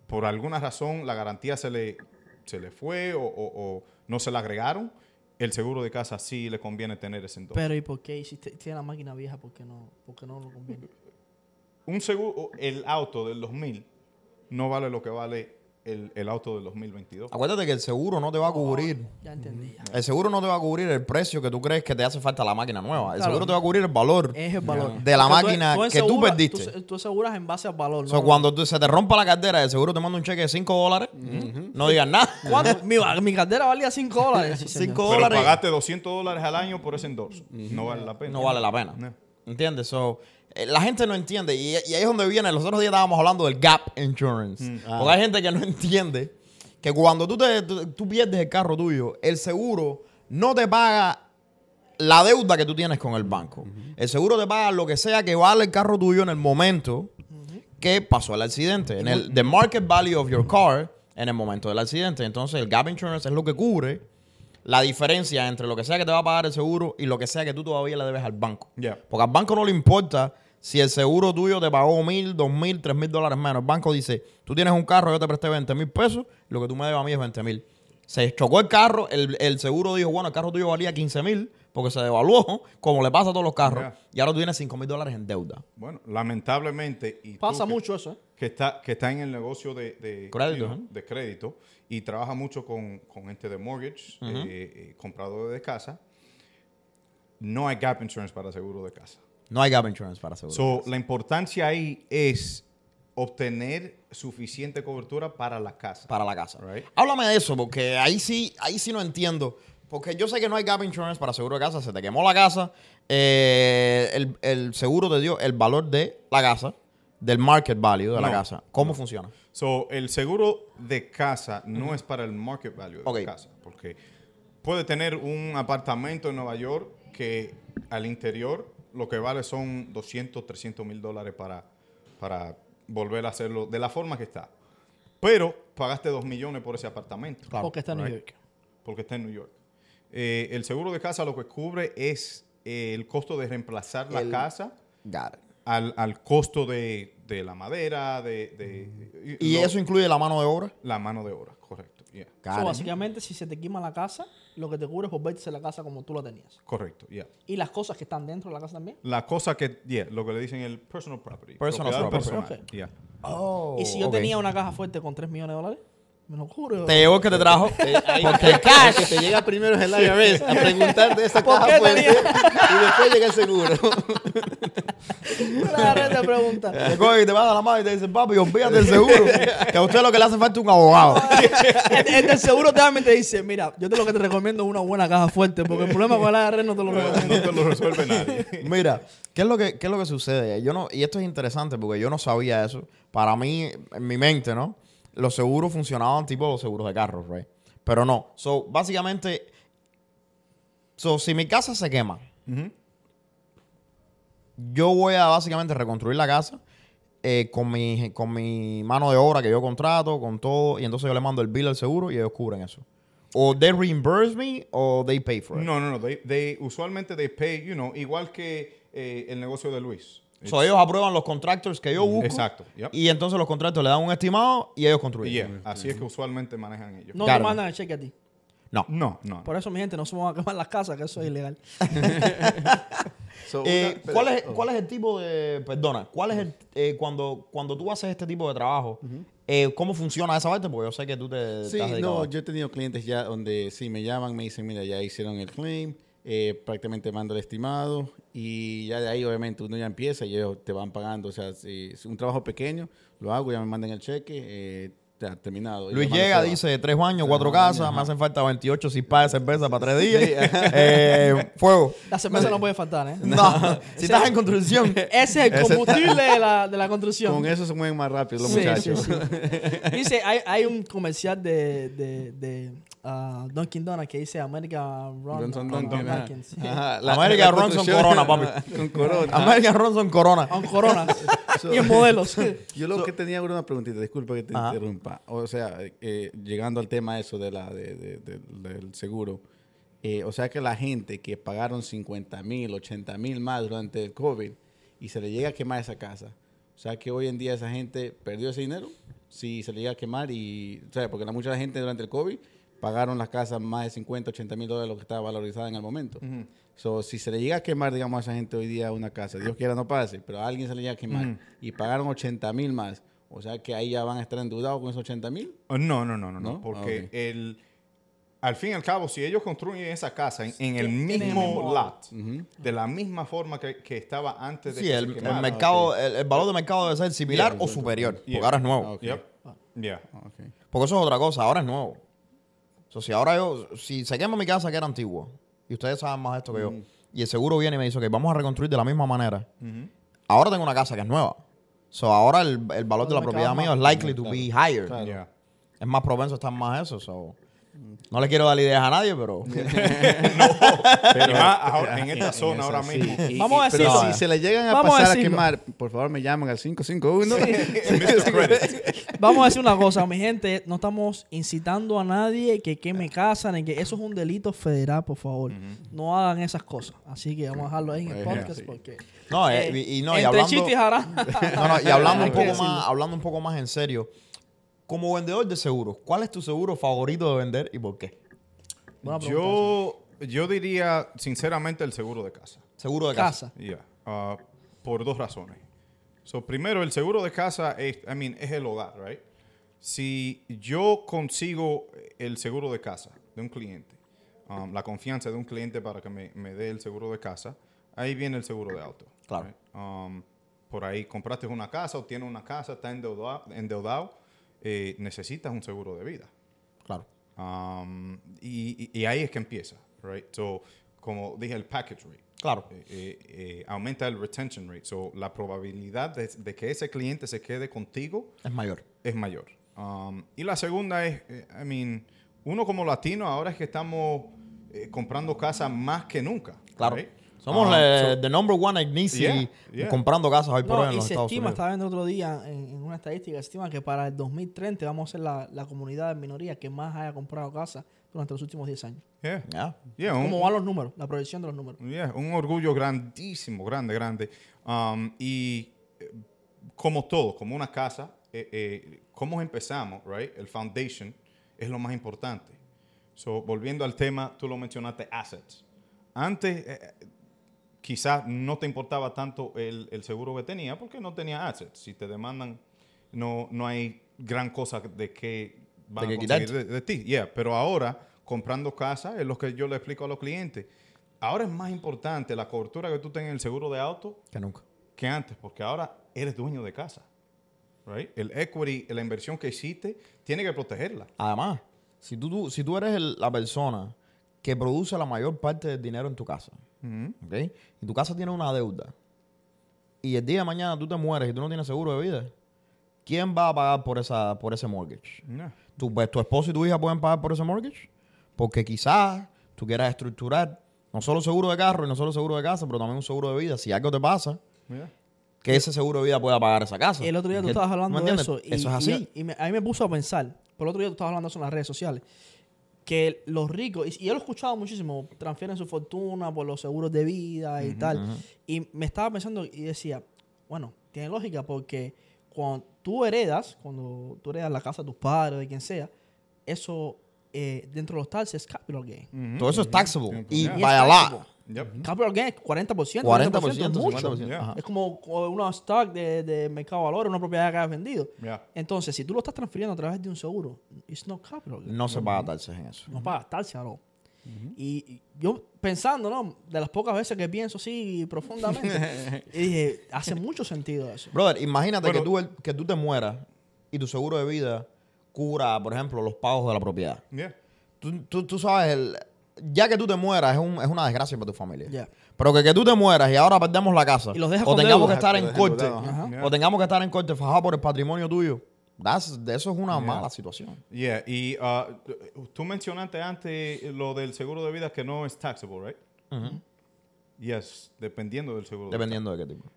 por alguna razón, la garantía se le, se le fue o, o- o no se la agregaron. El seguro de casa sí le conviene tener ese endorso. Pero ¿y por qué? Si tiene la máquina vieja, ¿por qué no, por qué no lo conviene? un seguro, el auto del 2000 no vale lo que vale el, el auto del 2022. Acuérdate que el seguro no te va a cubrir. Ya entendí. ya. El seguro no te va a cubrir el precio que tú crees que te hace falta la máquina nueva. El Claro. seguro te va a cubrir el valor. Es el valor. De la Porque máquina que tú perdiste. Tú, tú aseguras en base al valor. O sea, ¿no? cuando tú- se te rompa la cartera, el seguro te manda un cheque de 5 dólares. No digas nada. ¿Cuánto? mi, mi cartera valía 5 dólares. Sí, señor. 5 Pero dólares. pagaste 200 dólares al año por ese endorso. No vale la pena. no vale la pena. No. ¿Entiendes? So, la gente no entiende. Y, y ahí es donde viene. Los otros días estábamos hablando del gap insurance. Porque hay gente que no entiende que cuando tú, te, tú, tú pierdes el carro tuyo, el seguro no te paga la deuda que tú tienes con el banco. El seguro te paga lo que sea que vale el carro tuyo en el momento que pasó el accidente. En el the market value of your car en el momento del accidente. Entonces, el gap insurance es lo que cubre la diferencia entre lo que sea que te va a pagar el seguro y lo que sea que tú todavía le debes al banco. Porque al banco no le importa si el seguro tuyo te pagó mil, dos mil, tres mil dólares menos. El banco dice, tú tienes un carro, yo te presté 20 mil pesos, lo que tú me debes a mí es 20 mil. Se chocó el carro, el, el seguro dijo, bueno, el carro tuyo valía 15 mil porque se devaluó, como le pasa a todos los carros, Ya. y ahora tú tienes 5 mil dólares en deuda. Bueno, lamentablemente. Y Pasa que- mucho eso, ¿eh? Que está, que está en el negocio de, de, Crédito, ¿eh? de crédito y trabaja mucho con, con gente de mortgage, eh, compradores de casa. No hay gap insurance para seguro de casa. No hay gap insurance para seguro. So, la importancia ahí es obtener suficiente cobertura para la casa. para la casa. Right. Háblame de eso, porque ahí sí, ahí sí no entiendo. Porque yo sé que no hay gap insurance para seguro de casa. Se te quemó la casa. eh, el, el seguro te dio el valor de la casa, del market value de la casa. ¿Cómo funciona? So, el seguro de casa no es para el market value de la casa, porque puede tener un apartamento en Nueva York que al interior lo que vale son 200, 300 mil dólares para, para volver a hacerlo de la forma que está. Pero pagaste 2 millones por ese apartamento. Porque está en New. York. Porque está en New York. Eh, el seguro de casa lo que cubre es eh, el costo de reemplazar la casa al, al costo de, de la madera, de... de- ¿Y lo- eso incluye la mano de obra? La mano de obra, correcto. Yeah. So, básicamente, si se te quema la casa, lo que te cubre es volverse la casa como tú la tenías. Correcto, yeah. Y las cosas que están dentro de la casa también. La cosa que, yeah, lo que le dicen el personal property. Personal property. personal, Ok. yeah. Oh, y si yo ok. tenía una caja fuerte con 3 millones de dólares, me lo. Te llegó el que te trajo. Ahí- Porque el cash. que te llega primero es el IRS a preguntarte esa ¿Por caja fuerte y después llega el seguro. La red te pregunta. Te coge y te va a dar la mano y te dice, papi, olvídate del seguro. que a usted lo que le hace falta es un abogado. el, el del seguro realmente dice, mira, yo te lo que te recomiendo es una buena caja fuerte, porque el problema con el AR no te lo recomiendo. No te lo resuelve nadie. Mira, ¿qué es lo que, qué es lo que sucede? Yo no, y esto es interesante porque yo no sabía eso. Para mí, en mi mente, ¿no? Los seguros funcionaban tipo los seguros de carros, right? Pero no. So, básicamente, so, si mi casa se quema, yo voy a básicamente reconstruir la casa eh, con, mi, con mi mano de obra que yo contrato, con todo, y entonces yo le mando el bill al seguro y ellos cubren eso. O they reimburse me o they pay for it. No, no, no. They, they- usualmente they pay, you know, igual que eh, el negocio de Luis. So, ellos aprueban los contractors que yo busco. Exacto, yep. Y entonces los contractors le dan un estimado y ellos construyen. Yeah, así es que usualmente manejan ellos. No Claro. te mandan el cheque a ti. No. No, no. Por eso, mi gente, no se van a quemar las casas, que eso es ilegal. So, Eh, una- ¿cuál, es, oh. ¿Cuál es el tipo de. Perdona, ¿cuál es el. eh, cuando, cuando tú haces este tipo de trabajo, eh, ¿cómo funciona esa parte? Porque yo sé que tú te. Sí, te has dedicado no, yo he tenido clientes ya donde sí me llaman, me dicen, mira, ya hicieron el claim, eh, prácticamente mando el estimado y ya de ahí obviamente uno ya empieza y ellos te van pagando. O sea, si es un trabajo pequeño, lo hago, ya me mandan el cheque, eh, ya terminado. Luis llega, dice tres baños, cuatro casas, ajá. me hacen falta 28 cispas de cerveza para tres días. Eh, fuego. La cerveza no puede faltar, ¿eh? No, si estás en construcción. Ese es el combustible de la, de la construcción. Con eso se mueven más rápido los Sí, muchachos. sí, sí. Dice, hay, hay un comercial de, de, de ah, Dunkin' Donuts que dice American Run. Johnson Ron Dunkin', sí. Ajá, American Ron son Corona, papi. Con corona. American Ronson Corona. Con coronas. y en modelos. Yo lo que tenía una preguntita, disculpa que te Ajá. interrumpa. O sea, eh, llegando al tema eso de la, de- de- de- del seguro. eh, o sea que la gente que pagaron 50 mil, 80 mil más durante el COVID y se le llega a quemar esa casa. O sea que hoy en día esa gente perdió ese dinero si se le llega a quemar y... O sea, porque la mucha gente durante el COVID pagaron las casas más de 50, 80 mil dólares lo que estaba valorizada en el momento. So, si se le llega a quemar, digamos, a esa gente hoy día una casa, Dios quiera no pase, pero a alguien se le llega a quemar y pagaron 80 mil más, O sea que ahí ya van a estar endeudados con esos 80 mil. Oh, No, no, no, no, no. Porque Ah, el, al fin y al cabo, si ellos construyen esa casa en, en el mismo lot, de la misma forma que, que estaba antes de Sí, que el, se el mercado, el, el valor de mercado debe ser similar Yeah, o superior, yeah. porque ahora es nuevo. Ah. Yep. Yeah. Porque eso es otra cosa, ahora es nuevo. O sea, si ahora yo, si se quema mi casa que era antigua, y ustedes saben más de esto que yo, y el seguro viene y me dice que vamos a reconstruir de la misma manera, ahora tengo una casa que es nueva. So, ahora el, el valor de la propiedad mío es likely to be higher. Yeah. Es más propenso a estar más eso. So. No le quiero dar ideas a nadie, pero... Y más ahora- en esta En zona esa, ahora sí. mismo. Y- Vamos a pero decirlo. si se le llegan a Vamos pasar a, quemar, por favor me llaman al 551. Mr. Credit. Vamos a decir una cosa, mi gente, no estamos incitando a nadie que queme casa, ni que eso es un delito federal, por favor. No hagan esas cosas. Así que vamos a dejarlo ahí en el podcast sí. porque No, eh, y, y no, y hablando, y no, no, y hablando Hay un que poco más, hablando un poco más en serio, como vendedor de seguros, ¿cuál es tu seguro favorito de vender y por qué? Buena Yo, yo diría, sinceramente, el seguro de casa. Seguro de casa. casa. Yeah. Uh, por dos razones. So, primero, el seguro de casa es, I mean, es el hogar, right? Si yo consigo el seguro de casa de un cliente, um, la confianza de un cliente para que me, me dé el seguro de casa, ahí viene el seguro de auto. Claro. right? Um, por ahí compraste una casa o tienes una casa, está endeudado, endeudado eh, necesitas un seguro de vida. Claro. Um, y, ahí es que empieza, right? So, como dije, el package rate. Claro. Eh, eh, eh, aumenta el retention rate. So, la probabilidad de, de que ese cliente se quede contigo Es mayor. es mayor. Um, y la segunda es, I mean, uno como latino ahora es que estamos comprando casa más que nunca. Claro. right? Somos Um, la- so- the number one Ignici Yeah, yeah. comprando casas hoy por hoy No, en y los se Estados estima, Unidos. estaba viendo otro día en, en una estadística, se estima que para el 2030 vamos a ser la, la comunidad de minoría que más haya comprado casa durante los últimos 10 años. yeah. Yeah, un- ¿Cómo van los números? La proyección de los números. Yeah, un orgullo grandísimo, grande, grande. Um, y eh, como todo, como una casa, eh, eh, cómo empezamos, right? El foundation es lo más importante. So, volviendo al tema, tú lo mencionaste, assets. Antes, eh, quizás no te importaba tanto el, el seguro que tenía porque no tenía assets. Si te demandan, no, no hay gran cosa de que van De a conseguir de ti. Yeah, pero ahora, comprando casa, es lo que yo le explico a los clientes. Ahora es más importante la cobertura que tú tengas en el seguro de auto Que nunca. que antes, porque ahora eres dueño de casa. Right? El equity, la inversión que hiciste, tiene que protegerla. Además, si tú, tú- si tú eres el- la persona que produce la mayor parte del dinero en tu casa, ¿ok? Y tu casa tiene una deuda, y el día de mañana tú te mueres y tú no tienes seguro de vida, ¿quién va a pagar por, esa, por ese mortgage? Yeah. Tu, pues, tu esposo y tu hija pueden pagar por ese mortgage, porque quizás tú quieras estructurar no solo seguro de carro y no solo seguro de casa, pero también un seguro de vida. Si algo te pasa, Yeah. que ese seguro de vida pueda pagar esa casa. El otro día tú estabas ¿me hablando de eso. Y, eso es así. Y, y me- a mí me puso a pensar, por el otro día tú estabas hablando de eso en las redes sociales, que los ricos, y, y yo lo he escuchado muchísimo, transfieren su fortuna por los seguros de vida y tal. Y me estaba pensando y decía, bueno, tiene lógica porque cuando tú heredas, cuando tú heredas la casa de tus padres o de quien sea, eso eh, dentro de los taxes es capital gain. Todo eso es taxable. Y Yeah. Y by es a taxable. lot. Yep. Capital gain es 40%. 40%, es mucho. 50%. Yeah. ajá. Es como una stock de, de mercado de valores, una propiedad que has vendido. Yeah. Entonces, si tú lo estás transfiriendo a través de un seguro, it's not capital. gain. No se paga taxes en eso. No pagas taxes, no. y, y yo pensando, ¿no? De las pocas veces que pienso así profundamente, y dije, hace mucho sentido eso. Brother, imagínate Bueno. que, tú, el- que tú te mueras y tu seguro de vida cubra, por ejemplo, los pagos de la propiedad. Yeah. Tú, tú- tú sabes, el, ya que tú te mueras es, un- es una desgracia para tu familia. Pero que, que tú te mueras y ahora perdemos la casa. Y los dejas o tengamos que estar en corte. Yeah. O tengamos que estar en corte fajado por el patrimonio tuyo. That's- de eso es una mala situación. Yeah, y uh, tú mencionaste antes lo del seguro de vida que no es taxable, right? Yes, dependiendo del seguro. de Dependiendo de qué tipo.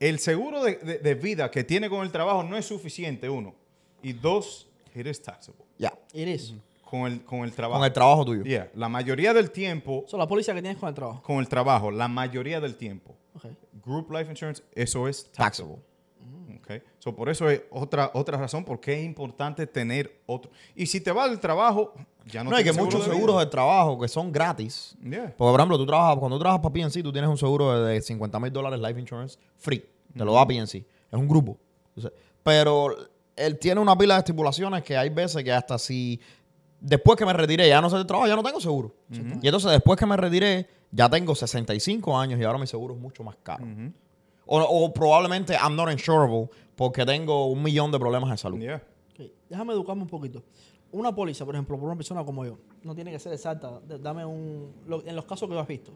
El seguro de, de- de vida que tiene con el trabajo no es suficiente, uno. Y dos, it is taxable. Ya. It is. Con el, con el trabajo. Con el trabajo tuyo. Yeah, la mayoría del tiempo, Eso la póliza que tienes con el trabajo. con el trabajo, la mayoría del tiempo, Okay. Group Life Insurance, eso es taxable. Taxable. Okay. So, por eso es otra, otra razón por qué es importante tener otro. Y si te va del trabajo, ya no No, hay que muchos seguro de seguros de trabajo que son gratis. Yeah. Porque, por ejemplo, tú trabajas, cuando tú trabajas para PNC, tú tienes un seguro de 50 mil dólares life insurance free. Te lo da PNC. Es un grupo. Pero él tiene una pila de estipulaciones que hay veces que hasta si después que me retiré ya no sé de trabajo, ya no tengo seguro. Y entonces después que me retiré, ya tengo 65 años y ahora mi seguro es mucho más caro. o, o probablemente I'm not insurable porque tengo un millón de problemas de salud. Yeah. Ok, Déjame educarme un poquito. Una póliza, por ejemplo, por una persona como yo, no tiene que ser exacta. Dame un. lo- en los casos que tú has visto.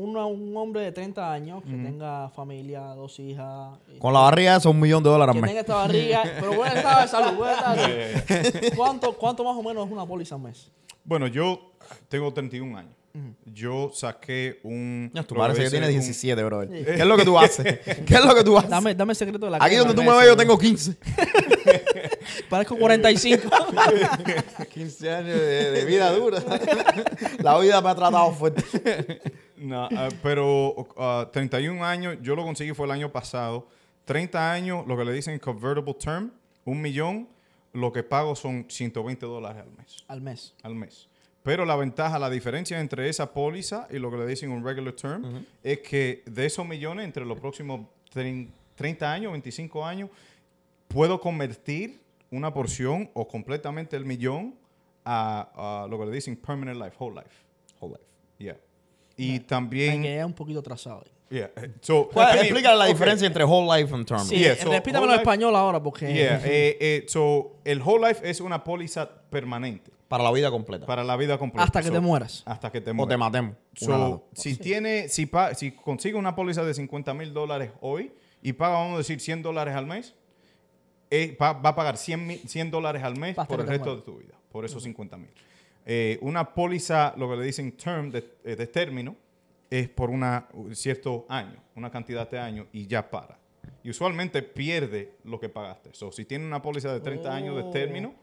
Una- un hombre de 30 años que tenga familia, dos hijas. Con la barriga eso es un millón de dólares que al mes. tenga esta barriga, pero buen estado de salud, buen estado de salud. ¿Cuánto, ¿Cuánto más o menos es una póliza al mes? Bueno, yo tengo 31 años. Yo saqué un... Tu parece que hice tiene un- 17, brother. ¿Qué es lo que tú haces? ¿Qué es lo que tú haces? Dame, dame el secreto de la Aquí donde tú me ves yo tengo 15. Parezco 45. 15 años de, de vida dura. la vida me ha tratado fuerte. No, ah, pero ah, 31 años, yo lo conseguí fue el año pasado. 30 años, lo que le dicen convertible term, un millón, lo que pago son 120 dólares al mes. al mes. Al mes. Pero la ventaja, la diferencia entre esa póliza y lo que le dicen un regular term es que de esos millones, entre los próximos trein- 30 años, 25 años, puedo convertir una porción o completamente el millón a, a lo que le dicen permanent life, whole life. Whole life. Yeah. Y Me también... quedé un poquito atrasado. Yeah. So, ¿Cuál- I mean, explícale la okay. diferencia entre whole life and term. Sí, Yeah, eh, so, repítamelo en life- español ahora porque. Yeah, eh, eh, so, el whole life es una póliza permanente Para la vida completa. para la vida completa. Hasta que So, te mueras. Hasta que te o mueras. te matemos. So, si tiene, si, pa- si consigue una póliza de 50 mil dólares hoy y paga, vamos a decir, 100 dólares al mes, eh, va, va a pagar 100, mil- 100 dólares al mes Hasta por el resto de tu vida, por esos 50 mil. Eh, una póliza, lo que le dicen term, de, eh, de término, es por una, un cierto año, una cantidad de años y ya para. Y usualmente pierde lo que pagaste. So, si tiene una póliza de 30 años de término,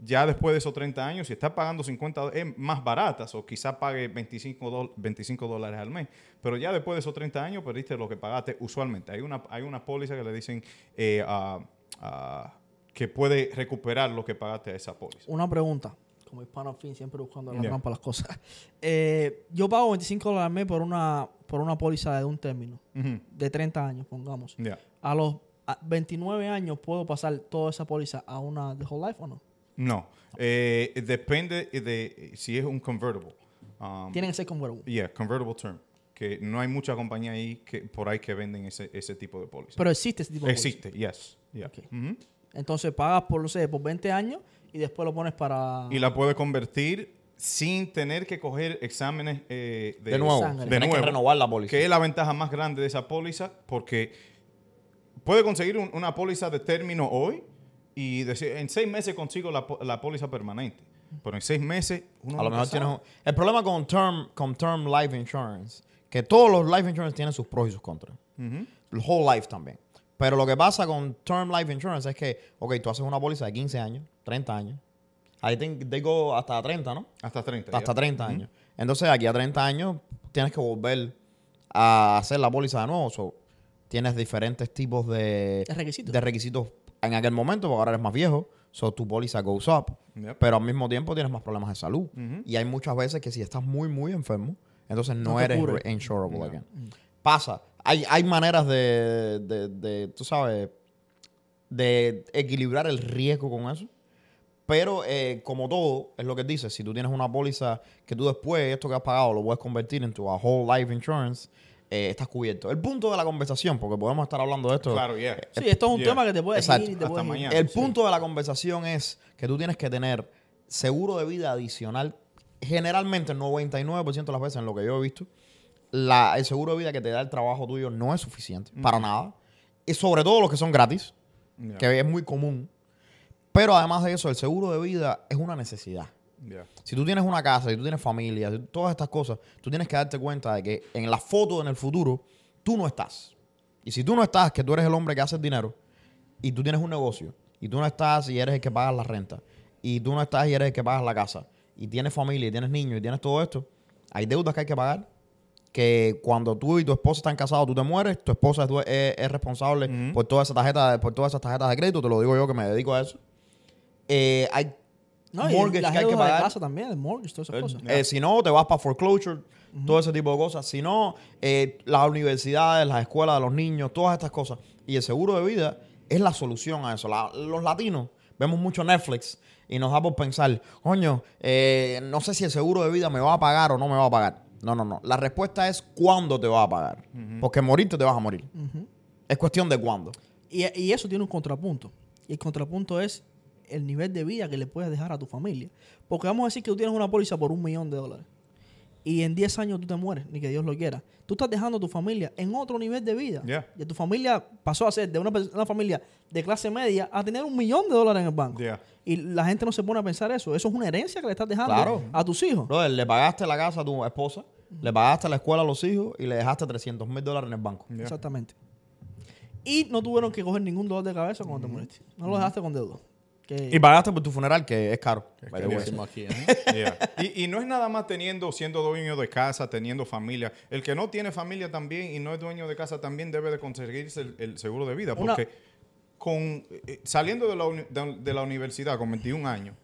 ya después de esos 30 años, si está pagando 50 do- es más baratas o quizá pague 25, dol- 25 dólares al mes, pero ya después de esos 30 años perdiste lo que pagaste usualmente. Hay una, hay una póliza que le dicen eh, ah, ah, que puede recuperar lo que pagaste a esa póliza. Una pregunta. Como hispano al fin, siempre buscando la Yeah. trampa a las cosas. Eh, yo pago 25 dólares al mes por una, por una póliza de un término. Ujú. De 30 años, pongamos. Ya. A los a 29 años, ¿puedo pasar toda esa póliza a una de whole life o no? No, Eh, depende de si es un convertible. Um, Tienen que ser convertible. yeah, convertible term. Que no hay mucha compañía ahí que, por ahí que venden ese, ese tipo de póliza. Pero existe ese tipo de póliza. Existe, yes. yeah. Ok. Ujú. Entonces pagas por, no sé, por 20 años y después lo pones para... y la puede convertir sin tener que coger exámenes eh, de, De nuevo. Sangre. De Tienes que nuevo. renovar la póliza. Que es la ventaja más grande de esa póliza porque puede conseguir un- una póliza de término hoy y decir, en seis meses consigo la, la póliza permanente. Pero en seis meses uno A lo mejor tienes un- El problema con term, con term life insurance, que todos los life insurance tienen sus pros y sus contras. Ujú. El whole life también. Pero lo que pasa con term life insurance es que, ok, tú haces una póliza de 15 años, 30 años. I think they go hasta 30, ¿no? Hasta 30. Hasta ya. 30 años. Entonces, aquí a 30 años tienes que volver a hacer la póliza de nuevo. So, tienes diferentes tipos de, De requisitos. de requisitos en aquel momento, porque ahora eres más viejo. So, tu póliza goes up. Yep. Pero al mismo tiempo tienes más problemas de salud. Y hay muchas veces que si estás muy, muy enfermo, entonces no, No te eres insurable again. Pasa. Hay, hay maneras de, de, de, tú sabes, de equilibrar el riesgo con eso. Pero eh, como todo, es lo que dice, si tú tienes una póliza que tú después, esto que has pagado, lo puedes convertir en tu whole life insurance, eh, estás cubierto. El punto de la conversación, porque podemos estar hablando de esto. Claro, yeah. Sí, esto es un Yeah. tema que te puedes Exacto. ir y te Hasta puedes ir. mañana. El sí. punto de la conversación es que tú tienes que tener seguro de vida adicional. Generalmente, el 99% de las veces, en lo que yo he visto, la- el seguro de vida que te da el trabajo tuyo no es suficiente para nada. Y sobre todo los que son gratis, Yeah. que es muy común. Pero además de eso, el seguro de vida es una necesidad. Yeah. Si tú tienes una casa, si tú tienes familia, si todas estas cosas, tú tienes que darte cuenta de que en la foto en el futuro, tú no estás. Y si tú no estás, que tú eres el hombre que hace el dinero, y tú tienes un negocio, y tú no estás y eres el que pagas la renta, y tú no estás y eres el que pagas la casa, y tienes familia, y tienes niños, y tienes todo esto, hay deudas que hay que pagar, que cuando tú y tu esposa están casados, tú te mueres, tu esposa es, es- es responsable por toda esa tarjeta, por todas esas tarjetas de crédito, te lo digo yo que me dedico a eso. Eh, hay No, y mortgage que hay que deudas de pagar. casa también, el mortgage, todas esas cosas. Eh, si no, te vas para foreclosure, todo ese tipo de cosas. Si no, eh, las universidades, las escuelas de los niños, todas estas cosas. Y el seguro de vida es la solución a eso. La- los latinos vemos mucho Netflix y nos da por pensar, coño, eh, no sé si el seguro de vida me va a pagar o no me va a pagar. No, no, no. La respuesta es cuándo te va a pagar. Porque morirte te vas a morir. Es cuestión de cuándo. Y, y eso tiene un contrapunto. Y el contrapunto es el nivel de vida que le puedes dejar a tu familia. Porque vamos a decir que tú tienes una póliza por un millón de dólares. Y en 10 años tú te mueres, ni que Dios lo quiera. Tú estás dejando a tu familia en otro nivel de vida. Yeah. Y tu familia pasó a ser de una, una familia de clase media a tener un millón de dólares en el banco. Yeah. Y la gente no se pone a pensar eso. Eso es una herencia que le estás dejando Claro. a tus hijos. Brother, le pagaste la casa a tu esposa, le pagaste la escuela a los hijos y le dejaste 300 mil dólares en el banco. Yeah. Exactamente. Y no tuvieron que coger ningún dolor de cabeza cuando te moriste. No lo dejaste con deuda. Y pagaste por tu funeral, que es caro. decimos aquí, ¿eh? Yeah. Y, y no es nada más teniendo, siendo dueño de casa, teniendo familia. El que no tiene familia también y no es dueño de casa también debe de conseguirse el, el seguro de vida. Una- Porque con, eh, saliendo de la, uni- de, de la universidad con 21 años,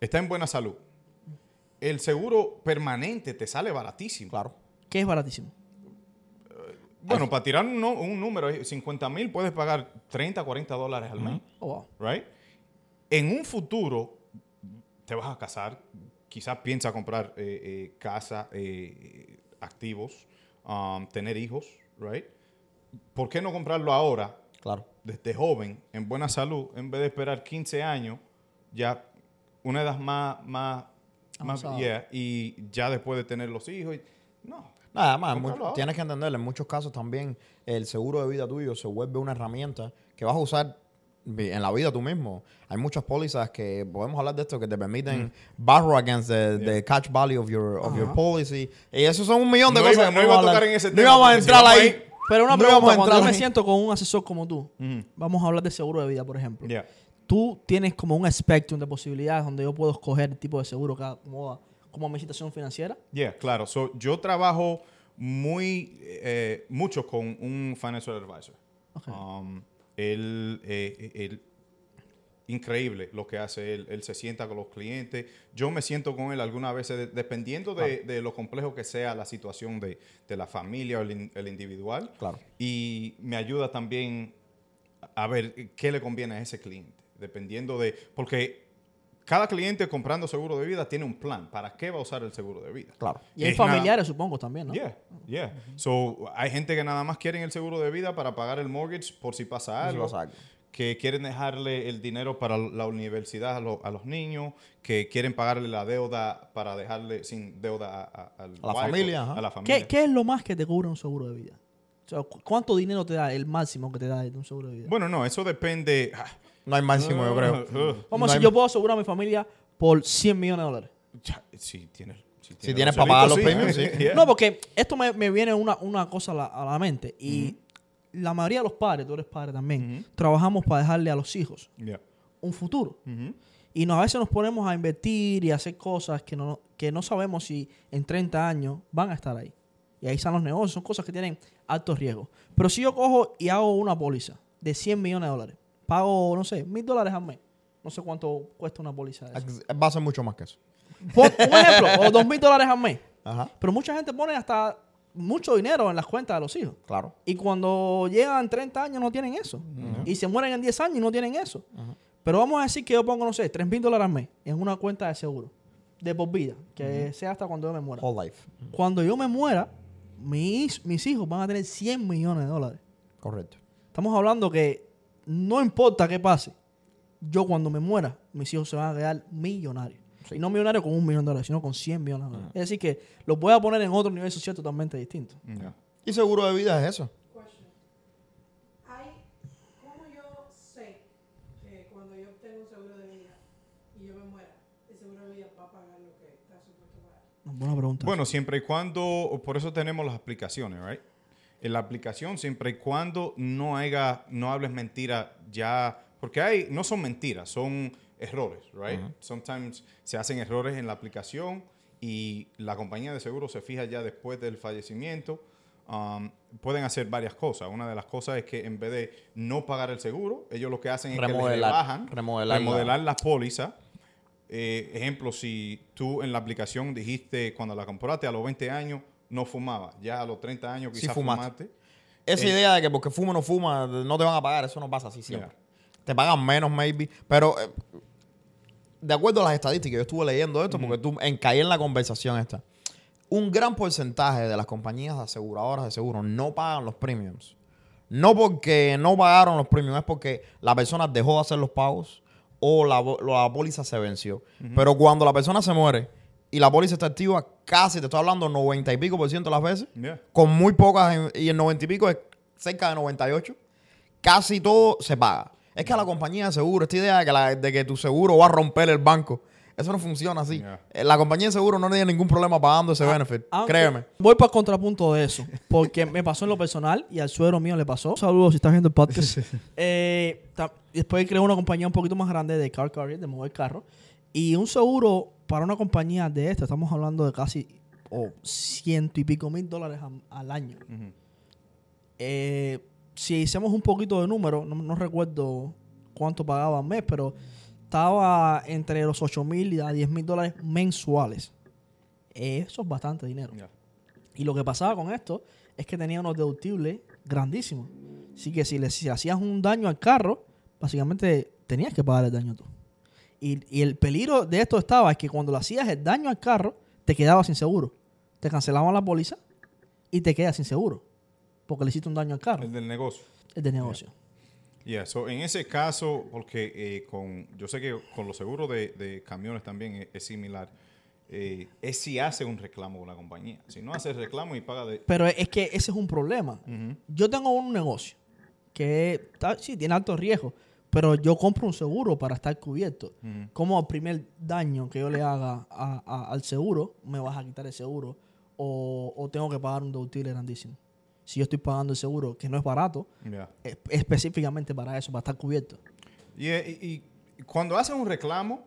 está en buena salud. El seguro permanente te sale baratísimo. Claro. que es baratísimo. Bueno, para tirar un, no- un número, eh, 50 mil puedes pagar 30, 40 dólares al mes. Oh, wow. right? En un futuro te vas a casar, quizás piensa comprar eh, eh, casa, eh, activos, um, tener hijos, right? ¿Por qué no comprarlo ahora, Claro. desde joven, en buena salud, en vez de esperar 15 años, ya una edad más, más, más yeah, y ya después de tener los hijos? y- no. Nada más, tienes que entenderlo. En muchos casos también el seguro de vida tuyo se vuelve una herramienta que vas a usar en la vida tú mismo. Hay muchas pólizas que podemos hablar de esto que te permiten borrow against the, the cash value of your, of your policy. Y eso son un millón de No cosas. iba- que no iba a tocar hablar. en ese No tema, íbamos a entrar vamos ahí. ahí- Pero una No pregunta, a cuando entrar yo me siento con un asesor como tú, vamos a hablar de seguro de vida, por ejemplo. Yeah. Tú tienes como un spectrum de posibilidades donde yo puedo escoger el tipo de seguro que acomoda como mi situación financiera. Yeah, claro. So, yo trabajo muy eh, mucho con un financial advisor. Ok. Um, él, eh, él- increíble lo que hace él. Él se sienta con los clientes. Yo me siento con él algunas veces, de- dependiendo de, de lo complejo que sea la situación de, de la familia o el, el individual. Claro. Y me ayuda también a ver qué le conviene a ese cliente, dependiendo de... Porque cada cliente comprando seguro de vida tiene un plan. ¿Para qué va a usar el seguro de vida? Claro. Y hay nada- familiares, supongo, también, ¿no? Yeah, yeah. So, hay gente que nada más quieren el seguro de vida para pagar el mortgage por si pasa si algo. pasa algo. Que quieren dejarle el dinero para la universidad a, lo- a los niños. Que quieren pagarle la deuda para dejarle sin deuda a, a- al A la wife familia, o la familia. ¿Qué, qué es lo más que te cubre un seguro de vida? O sea, ¿cu- ¿cuánto dinero te da el máximo que te da de un seguro de vida? Bueno, no, eso depende. ah, No hay máximo, yo creo. uh, Vamos no a decir, hay- yo puedo asegurar a mi familia por 100 millones de dólares. ya, sí, tienes. Si Si tienes para pagar los premios, sí. Yeah. No, porque esto me, me viene una, una cosa a la, a la mente. Y la mayoría de los padres, tú eres padre también, trabajamos para dejarle a los hijos Yeah. un futuro. Y nos, a veces nos ponemos a invertir y a hacer cosas que no, que no sabemos si en 30 años van a estar ahí. Y ahí están los negocios, son cosas que tienen alto riesgo. Pero si yo cojo y hago una póliza de 100 millones de dólares, pago, no sé, mil dólares al mes. No sé cuánto cuesta una póliza de eso. Va a ser mucho más que eso. Pon un ejemplo, o dos mil dólares al mes. Ajá. Pero mucha gente pone hasta mucho dinero en las cuentas de los hijos. Claro. Y cuando llegan 30 años no tienen eso. Y se mueren en 10 años y no tienen eso. Pero vamos a decir que yo pongo, no sé, 3 mil dólares al mes en una cuenta de seguro. De por vida. Que sea hasta cuando yo me muera. Whole life. Cuando yo me muera, mis, mis hijos van a tener 100 millones de dólares. Correcto. Estamos hablando que no importa qué pase. Yo cuando me muera, mis hijos se van a quedar millonarios. Y no millonarios con un millón de dólares, sino con 100 millones de dólares. Es decir, que los voy a poner en otro nivel social totalmente distinto. Yeah. Y seguro de vida es eso. Question. Hay, ¿Cómo yo sé que cuando yo obtengo un seguro de vida y yo me muera, el seguro de vida va a pagar lo que está supuesto pagar? Buena pregunta. Bueno, siempre y cuando, por eso tenemos las aplicaciones, right? En la aplicación, siempre y cuando no haya, no hables mentira ya, porque hay, no son mentiras, son errores, right? Sometimes se hacen errores en la aplicación y la compañía de seguro se fija ya después del fallecimiento. Um, pueden hacer varias cosas. Una de las cosas es que en vez de no pagar el seguro, ellos lo que hacen es que Remodelar- le rebajan, remodelar la- remodelar la póliza eh, ejemplo, si tú en la aplicación dijiste cuando la compraste a los 20 años no fumaba, ya a los 30 años quizás fumaste. fumaste, esa Eh, idea de que porque fuma o no fuma, no te van a pagar, eso no pasa así siempre. Te pagan menos, maybe. Pero eh, de acuerdo a las estadísticas, yo estuve leyendo esto porque tú en, caí en la conversación esta. Un gran porcentaje de las compañías aseguradoras de seguro no pagan los premiums. No porque no pagaron los premiums, es porque la persona dejó de hacer los pagos o la, la póliza se venció. Pero cuando la persona se muere y la póliza está activa, casi te estoy hablando 90 y pico por ciento de las veces, Yeah. con muy pocas, y el 90 y pico es cerca de 98, casi todo se paga. Es que a la compañía de seguro, esta idea de que, la- de que tu seguro va a romper el banco, eso no funciona así. Yeah. Eh, La compañía de seguro no tiene ningún problema pagando ese benefit, Aunque créeme. Voy para el contrapunto de eso. Porque me pasó en lo personal y al suegro mío le pasó. Saludos si estás viendo el podcast. Eh, después creé una compañía un poquito más grande de car carrier, de mover carro. Y un seguro para una compañía de esta, estamos hablando de casi oh, ciento y pico mil dólares al año. Eh, si hicimos un poquito de número, no, no recuerdo cuánto pagaba al mes, pero estaba entre los 8 mil y a 10 mil dólares mensuales. Eso es bastante dinero. Yeah. Y lo que pasaba con esto es que tenía unos deductibles grandísimos. Así que si le si hacías un daño al carro, básicamente tenías que pagar el daño tú. Y, y el peligro de esto estaba es que cuando le hacías el daño al carro, te quedabas sin seguro. Te cancelaban la póliza y te quedas sin seguro. Porque le hiciste un daño al carro. El del negocio. Es de negocio. Yeah, so en ese caso, porque eh, con, yo sé que con los seguros de, de camiones también es, es similar, eh, es si hace un reclamo con la compañía. Si no hace el reclamo y paga de... Pero es que ese es un problema. Yo tengo un negocio que está- sí tiene alto riesgo, pero yo compro un seguro para estar cubierto. Como al primer daño que yo le haga a- a- al seguro, me vas a quitar el seguro o, o tengo que pagar un deductible grandísimo. Si yo estoy pagando el seguro, que no es barato, Yeah. es- específicamente para eso, para estar cubierto. Y, eh, y- y cuando haces un reclamo,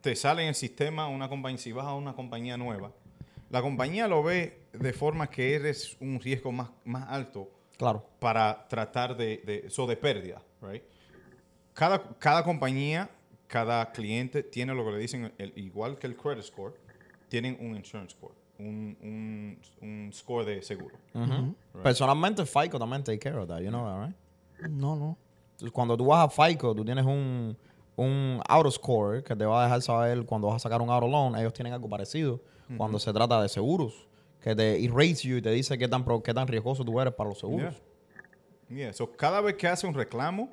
te sale en el sistema una compañía, si vas a una compañía nueva, la compañía lo ve de forma que eres un riesgo más, más alto Claro. para tratar de, de, eso de pérdida, right? Cada, cada compañía, cada cliente tiene lo que le dicen, el- igual que el credit score, tienen un insurance score, un, un, un score de seguro. Personalmente, FICO también take care of that, you know that, right? No, no. Entonces, Cuando tú vas a FICO, tú tienes un, un auto score que te va a dejar saber cuando vas a sacar un auto loan. Ellos tienen algo parecido cuando se trata de seguros, que te erase you y te dice qué tan, qué tan riesgoso tú eres para los seguros. Yeah. Yeah, so cada vez que hace un reclamo,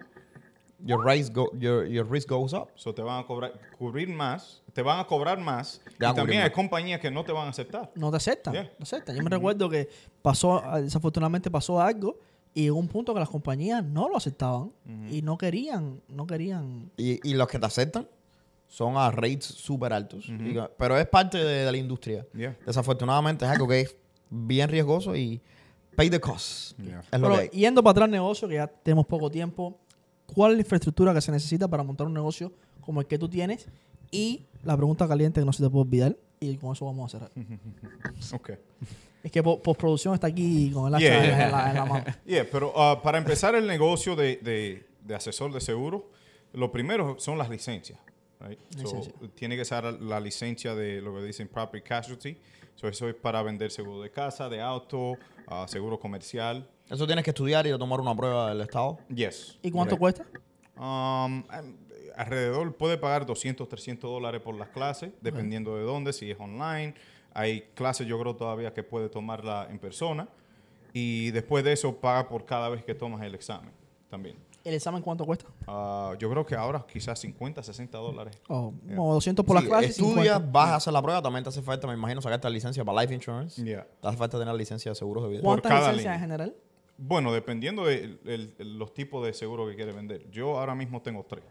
Your, risk go- your, your risk goes up. so te van a cobrar, cubrir más, te van a cobrar más, Te y también hay más. compañías que no te van a aceptar. No te aceptan. Yeah. No te aceptan. Yo me recuerdo que pasó, ah, desafortunadamente pasó algo y en un punto que las compañías no lo aceptaban y no querían, no querían. Y, y los que te aceptan son a rates súper altos. Y- pero es parte de, de la industria. Yeah. Desafortunadamente es algo que es bien riesgoso y pay the cost. Yeah. Es lo Pero que hay. yendo para atrás negocio, que ya tenemos poco tiempo, ¿cuál es la infraestructura que se necesita para montar un negocio como el que tú tienes? Y la pregunta caliente que no se te puede olvidar, y con eso vamos a cerrar. Okay. Es que po- postproducción está aquí con el hacha Yeah. en, la, en la mano. Yeah, pero ah, para empezar el negocio de, de- de asesor de seguro, lo primero son las licencias. right? So, Licencia. tiene que ser la licencia de lo que dicen property casualty. So, eso es para vender seguro de casa, de auto, ah, seguro comercial. Eso tienes que estudiar y tomar una prueba del Estado. Yes. ¿Y cuánto cuesta? Um, alrededor puede pagar 200, 300 dólares por las clases, dependiendo de dónde, si es online. Hay clases, yo creo todavía que puede tomarla en persona. Y después de eso paga por cada vez que tomas el examen también. ¿El examen cuánto cuesta? Ah, yo creo que ahora quizás 50, 60 dólares. Oh, como 200 por Sí, las clases. estudias, 50. vas a hacer la prueba, también te hace falta, me imagino, sacarte la licencia para life insurance. Yeah. Te hace falta tener la licencia de seguros de vida. ¿Cuántas licencias en general? Bueno, dependiendo de el- el- los tipos de seguro que quiere vender. Yo ahora mismo tengo tres.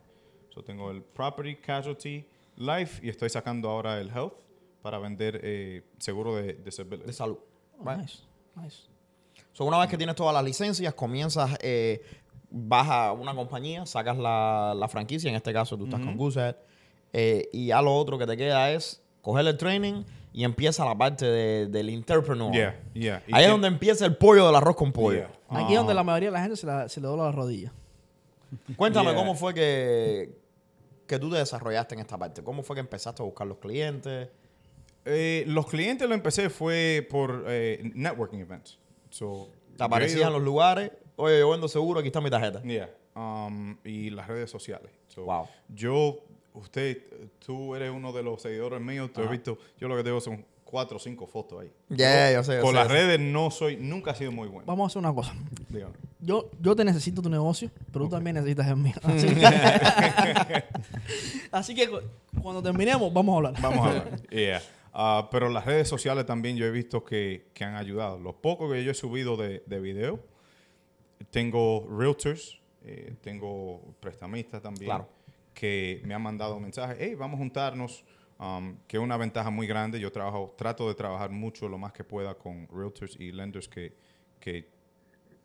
Yo tengo el Property, Casualty, Life y estoy sacando ahora el Health para vender eh, seguro de disability. De salud. Oh, Right. nice, nice. So, una vez que tienes todas las licencias, comienzas, eh, vas a una compañía, sacas la, la franquicia, en este caso tú estás con Goosehead, eh, y ya lo otro que te queda es coger el training y empieza la parte de- del entrepreneur. Yeah, yeah. Y Ahí es que- donde empieza el pollo del arroz con pollo. Yeah. Aquí es donde la mayoría de la gente se, la, se le dobla la rodilla. Cuéntame Yeah. cómo fue que, que tú te desarrollaste en esta parte. ¿Cómo fue que empezaste a buscar los clientes? Eh, los clientes lo empecé fue por eh, networking events. So, Te aparecían en los lugares. Oye, yo vendo seguro, aquí está mi tarjeta. Yeah. Um, y las redes sociales. So, Wow. Yo, usted, tú eres uno de los seguidores míos. Tú has visto, yo lo que tengo son cuatro o cinco fotos ahí. Yeah, yo sé, yo Con sé, las sé. redes no soy, nunca he sido muy bueno. Vamos a hacer una cosa. Dígame. Yo, yo te necesito tu negocio, pero tú también necesitas el mío. Así que, así que cu- cuando terminemos, vamos a hablar. Vamos a ver. Yeah. Ah, pero las redes sociales también yo he visto que, que han ayudado. Los pocos que yo he subido de, de video, tengo realtors, eh, tengo prestamistas también, Claro. Que me han mandado mensajes, hey, vamos a juntarnos, um, que es una ventaja muy grande. Yo trabajo, trato de trabajar mucho lo más que pueda con realtors y lenders que, que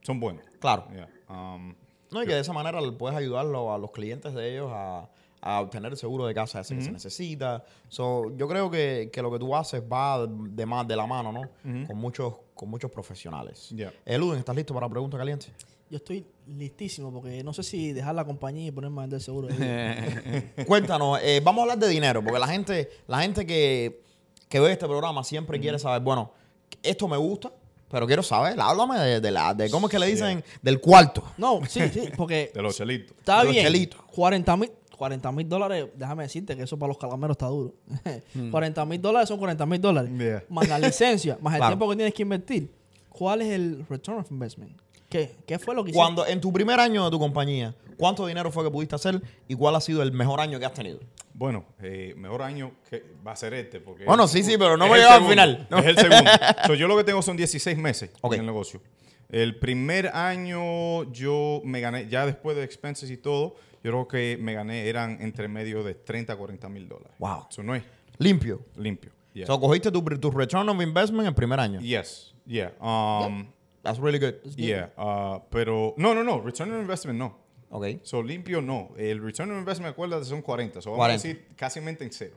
son buenos. Claro. Yeah. Um, No, y que de esa manera puedes ayudarlo a los clientes de ellos a, a obtener el seguro de casa ese que se necesita. So, yo creo que, que lo que tú haces va de, más de la mano, ¿no? Con muchos con muchos profesionales. Yeah. Eh, Luden, ¿estás listo para pregunta caliente? Yo estoy listísimo porque no sé si dejar la compañía y ponerme a vender seguro. Cuéntanos, eh, vamos a hablar de dinero, porque la gente, la gente que, que ve este programa siempre quiere saber, bueno, esto me gusta, pero quiero saber, háblame de, de la, de cómo es que le dicen, del cuarto. No, sí, sí, porque de los chelitos. está Los bien. chelitos. 40 mil 40 mil dólares, déjame decirte que eso para los calameros está duro. 40 mil dólares son 40 mil dólares. Yeah. Más la licencia, más el Claro. tiempo que tienes que invertir. ¿Cuál es el return of investment? ¿Qué, qué fue lo que Cuando en tu primer año de tu compañía, ¿cuánto dinero fue que pudiste hacer y cuál ha sido el mejor año que has tenido? Bueno, eh, mejor año que va a ser este. Porque Bueno, sí, sí, pero no me el llegaba al final. No. Es el segundo. So, yo lo que tengo son 16 meses Ok. en el negocio. El primer año yo me gané, ya después de expenses y todo, yo creo que me gané, eran entre medio de 30 a 40 mil dólares. Wow. Eso no es Limpio. limpio. Yeah. So, cogiste tu, tu return of investment el primer año. yes. Yeah. Um, That's really good. yeah. uh, pero, no, no, no. Return on investment no. Ok. So, limpio no. El return on investment, acuérdate, son 40. So, vamos 40. a decir casi en cero.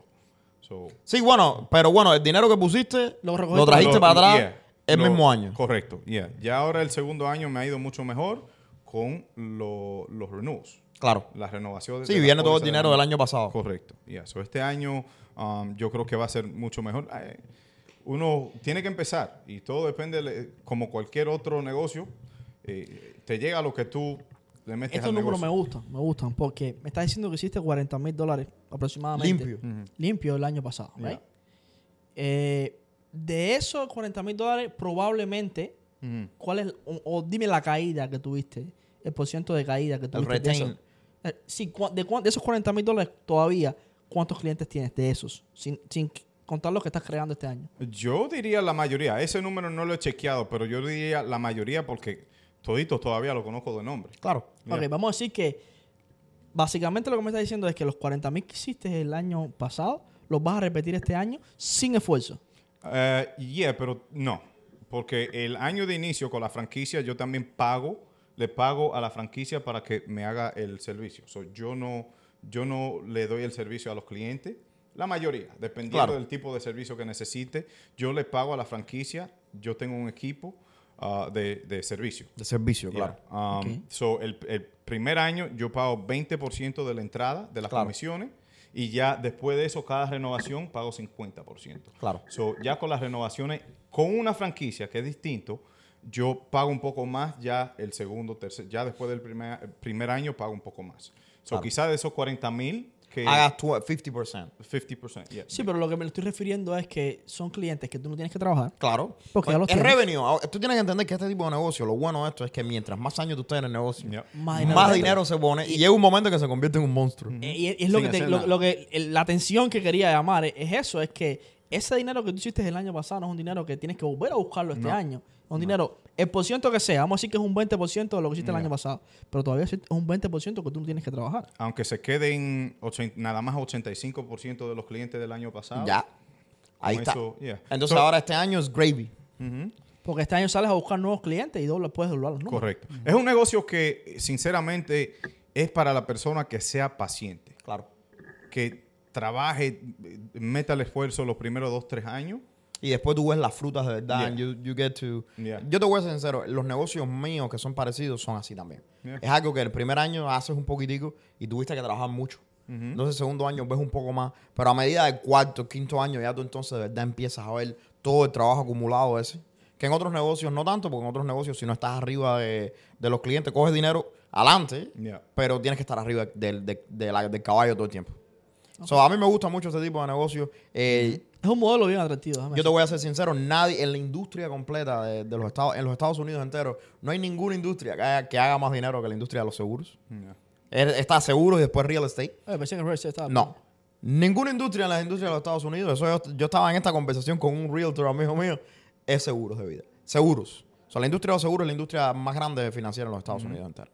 So, Sí, bueno, pero bueno, el dinero que pusiste Lo trajiste Lo- para atrás yeah, el lo- mismo año. Correcto, yeah. Ya ahora el segundo año me ha ido mucho mejor con lo- los renewals. Claro. Las renovaciones. Sí, viene todo el dinero del año pasado. Correcto, yeah. So este año um, yo creo que va a ser mucho mejor. Eh, Uno tiene que empezar y todo depende, le- como cualquier otro negocio, eh, te llega lo que tú le metes Estos al números me gustan, me gustan, porque me estás diciendo que hiciste 40 mil dólares aproximadamente. Limpio. Limpio el año pasado, Yeah. right? Eh, de esos 40 mil dólares, probablemente. ¿cuál es, o, o dime la caída que tuviste, el porciento de caída que tuviste? de, retain. eso? Eh, sí, de, cuán- de esos 40 mil dólares todavía, ¿cuántos clientes tienes de esos? Sin, sin contar los que estás creando este año. Yo diría la mayoría. Ese número no lo he chequeado, pero yo diría la mayoría porque toditos todavía lo conozco de nombre. Claro. Yeah. Ok, vamos a decir que básicamente lo que me estás diciendo es que los 40 mil que hiciste el año pasado, los vas a repetir este año sin esfuerzo. Eh, yeah, pero no. Porque el año de inicio con la franquicia yo también pago, le pago a la franquicia para que me haga el servicio. So, yo, no, yo no le doy el servicio a los clientes. La mayoría, dependiendo Claro. del tipo de servicio que necesite, yo le pago a la franquicia. Yo tengo un equipo ah, de, de servicio. De servicio, Yeah. claro. Um, so, el, el primer año yo pago 20% de la entrada de las Claro. comisiones y ya después de eso, cada renovación pago 50%. Claro. So, ya con las renovaciones, con una franquicia que es distinto, yo pago un poco más ya el segundo, tercer, ya después del primer, primer año pago un poco más. So, Claro. quizás de esos 40 mil, que Hagas tu 50%. 50%. yeah. Sí, pero lo que me estoy refiriendo es que son clientes que tú no tienes que trabajar. Claro. Porque ya los es tienes. revenue. Ahora, Tú tienes que entender que este tipo de negocio, lo bueno de esto es que mientras más años tú estés en el negocio, Yeah. Más más dinero. se pone y llega un momento que se convierte en un monstruo. Eh, Y es, es lo que, te- lo, que el- la atención que quería llamar es, es eso, es que ese dinero que tú hiciste el año pasado no es un dinero que tienes que volver a buscarlo este No. año. Un dinero, el por ciento que sea, vamos a decir que es un 20% de lo que hiciste el año pasado, pero todavía es un 20% que tú no tienes que trabajar. Aunque se queden nada más 85% de los clientes del año pasado. Ya. Ahí está. eso, yeah. Entonces So- ahora este año es gravy. Porque este año sales a buscar nuevos clientes y doble, puedes doblar los números. Correcto. Es un negocio que, sinceramente, es para la persona que sea paciente, Claro. que trabaje, meta el esfuerzo los primeros dos, tres años. Y después tú ves las frutas de verdad. Yeah. and You, you get to... Yeah. Yo te voy a ser sincero, los negocios míos que son parecidos son así también. Yeah. Es algo que el primer año haces un poquitico y tuviste que trabajar mucho. Entonces el segundo año ves un poco más. Pero a medida del cuarto, quinto año ya tú entonces de verdad empiezas a ver todo el trabajo acumulado ese Que en otros negocios no tanto, porque en otros negocios si no estás arriba de, de los clientes, coges dinero adelante, pero tienes que estar arriba del, de- de la- del caballo todo el tiempo. So, a mí me gusta mucho este tipo de negocio. Eh, Es un modelo bien atractivo. yo te voy a ser sincero, nadie en la industria completa de, de los Estados, en los Estados Unidos enteros, no hay ninguna industria que haga, que haga más dinero que la industria de los seguros. Yeah. Er- Está seguros y después real estate. Eh, pensé que Red State estaba- No. Ninguna industria en la industria de los Estados Unidos, eso yo, yo estaba en esta conversación con un realtor amigo mío, es seguros de vida. Seguros. O sea, la industria de los seguros es la industria más grande financiera en los Estados Unidos enteros.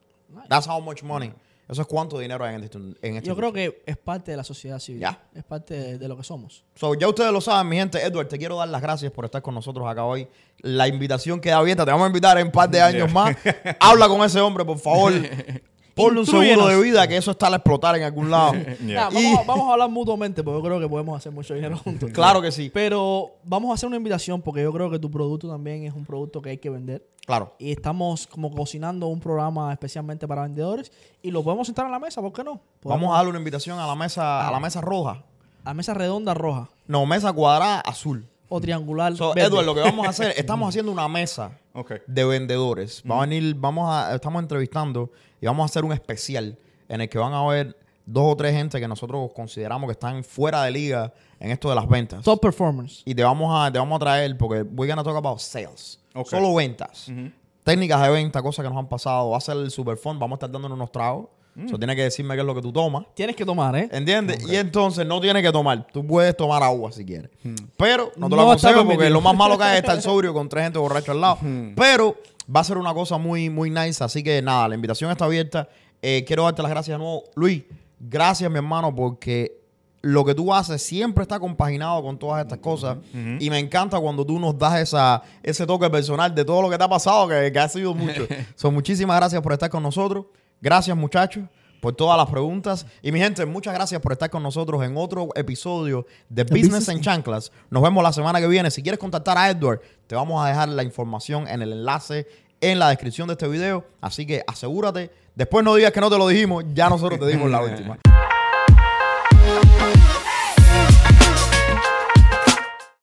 That's how much money. Eso es cuánto dinero hay en este, en este Yo creo que es parte de la sociedad civil. Ya. Es parte de, de lo que somos. So, ya ustedes lo saben, mi gente. Edward, te quiero dar las gracias por estar con nosotros acá hoy. La invitación queda abierta. Te vamos a invitar en un par de años más. Habla con ese hombre, por favor. Ponle un seguro de vida que eso está al explotar en algún lado. Yeah. Nah, Y- vamos, a- vamos a hablar mutuamente porque yo creo que podemos hacer mucho dinero juntos. Claro que sí. Pero vamos a hacer una invitación porque yo creo que tu producto también es un producto que hay que vender. Claro. Y estamos como cocinando un programa especialmente para vendedores y lo podemos sentar a la mesa, ¿por qué no? Podemos- Vamos a darle una invitación a la mesa, a la mesa roja. a mesa redonda roja No, mesa cuadrada azul. O triangular. So, verde. Edward, lo que vamos a hacer, estamos haciendo una mesa de vendedores. Va a venir, vamos a, estamos entrevistando y vamos a hacer un especial en el que van a haber dos o tres gente que nosotros consideramos que están fuera de liga en esto de las ventas. Top performance. Y te vamos a, te vamos a traer, porque we're gonna talk about sales. Solo ventas. Técnicas de venta, cosas que nos han pasado. Va a ser el super fun. Vamos a estar dándonos unos tragos. Eso tiene que decirme qué es lo que tú tomas. Tienes que tomar, ¿eh? ¿Entiendes? Y entonces no tienes que tomar. Tú puedes tomar agua si quieres. Pero no te lo No aconsejo porque lo más malo que hay es estar sobrio con tres gente borracho al lado. Pero va a ser una cosa muy, muy nice. Así que nada, la invitación está abierta. Eh, quiero darte las gracias de nuevo. Luis, gracias, mi hermano, porque lo que tú haces siempre está compaginado con todas estas cosas. Y me encanta cuando tú nos das esa, ese toque personal de todo lo que te ha pasado, que, que ha sido mucho. so, muchísimas gracias por estar con nosotros. Gracias, muchachos por todas las preguntas. Y mi gente, muchas gracias por estar con nosotros en otro episodio de Business Business en Chanclas. Nos vemos la semana que viene. Si quieres contactar a Edward, te vamos a dejar la información en el enlace en la descripción de este video. Así que asegúrate. Después no digas que no te lo dijimos, ya nosotros te dimos la última.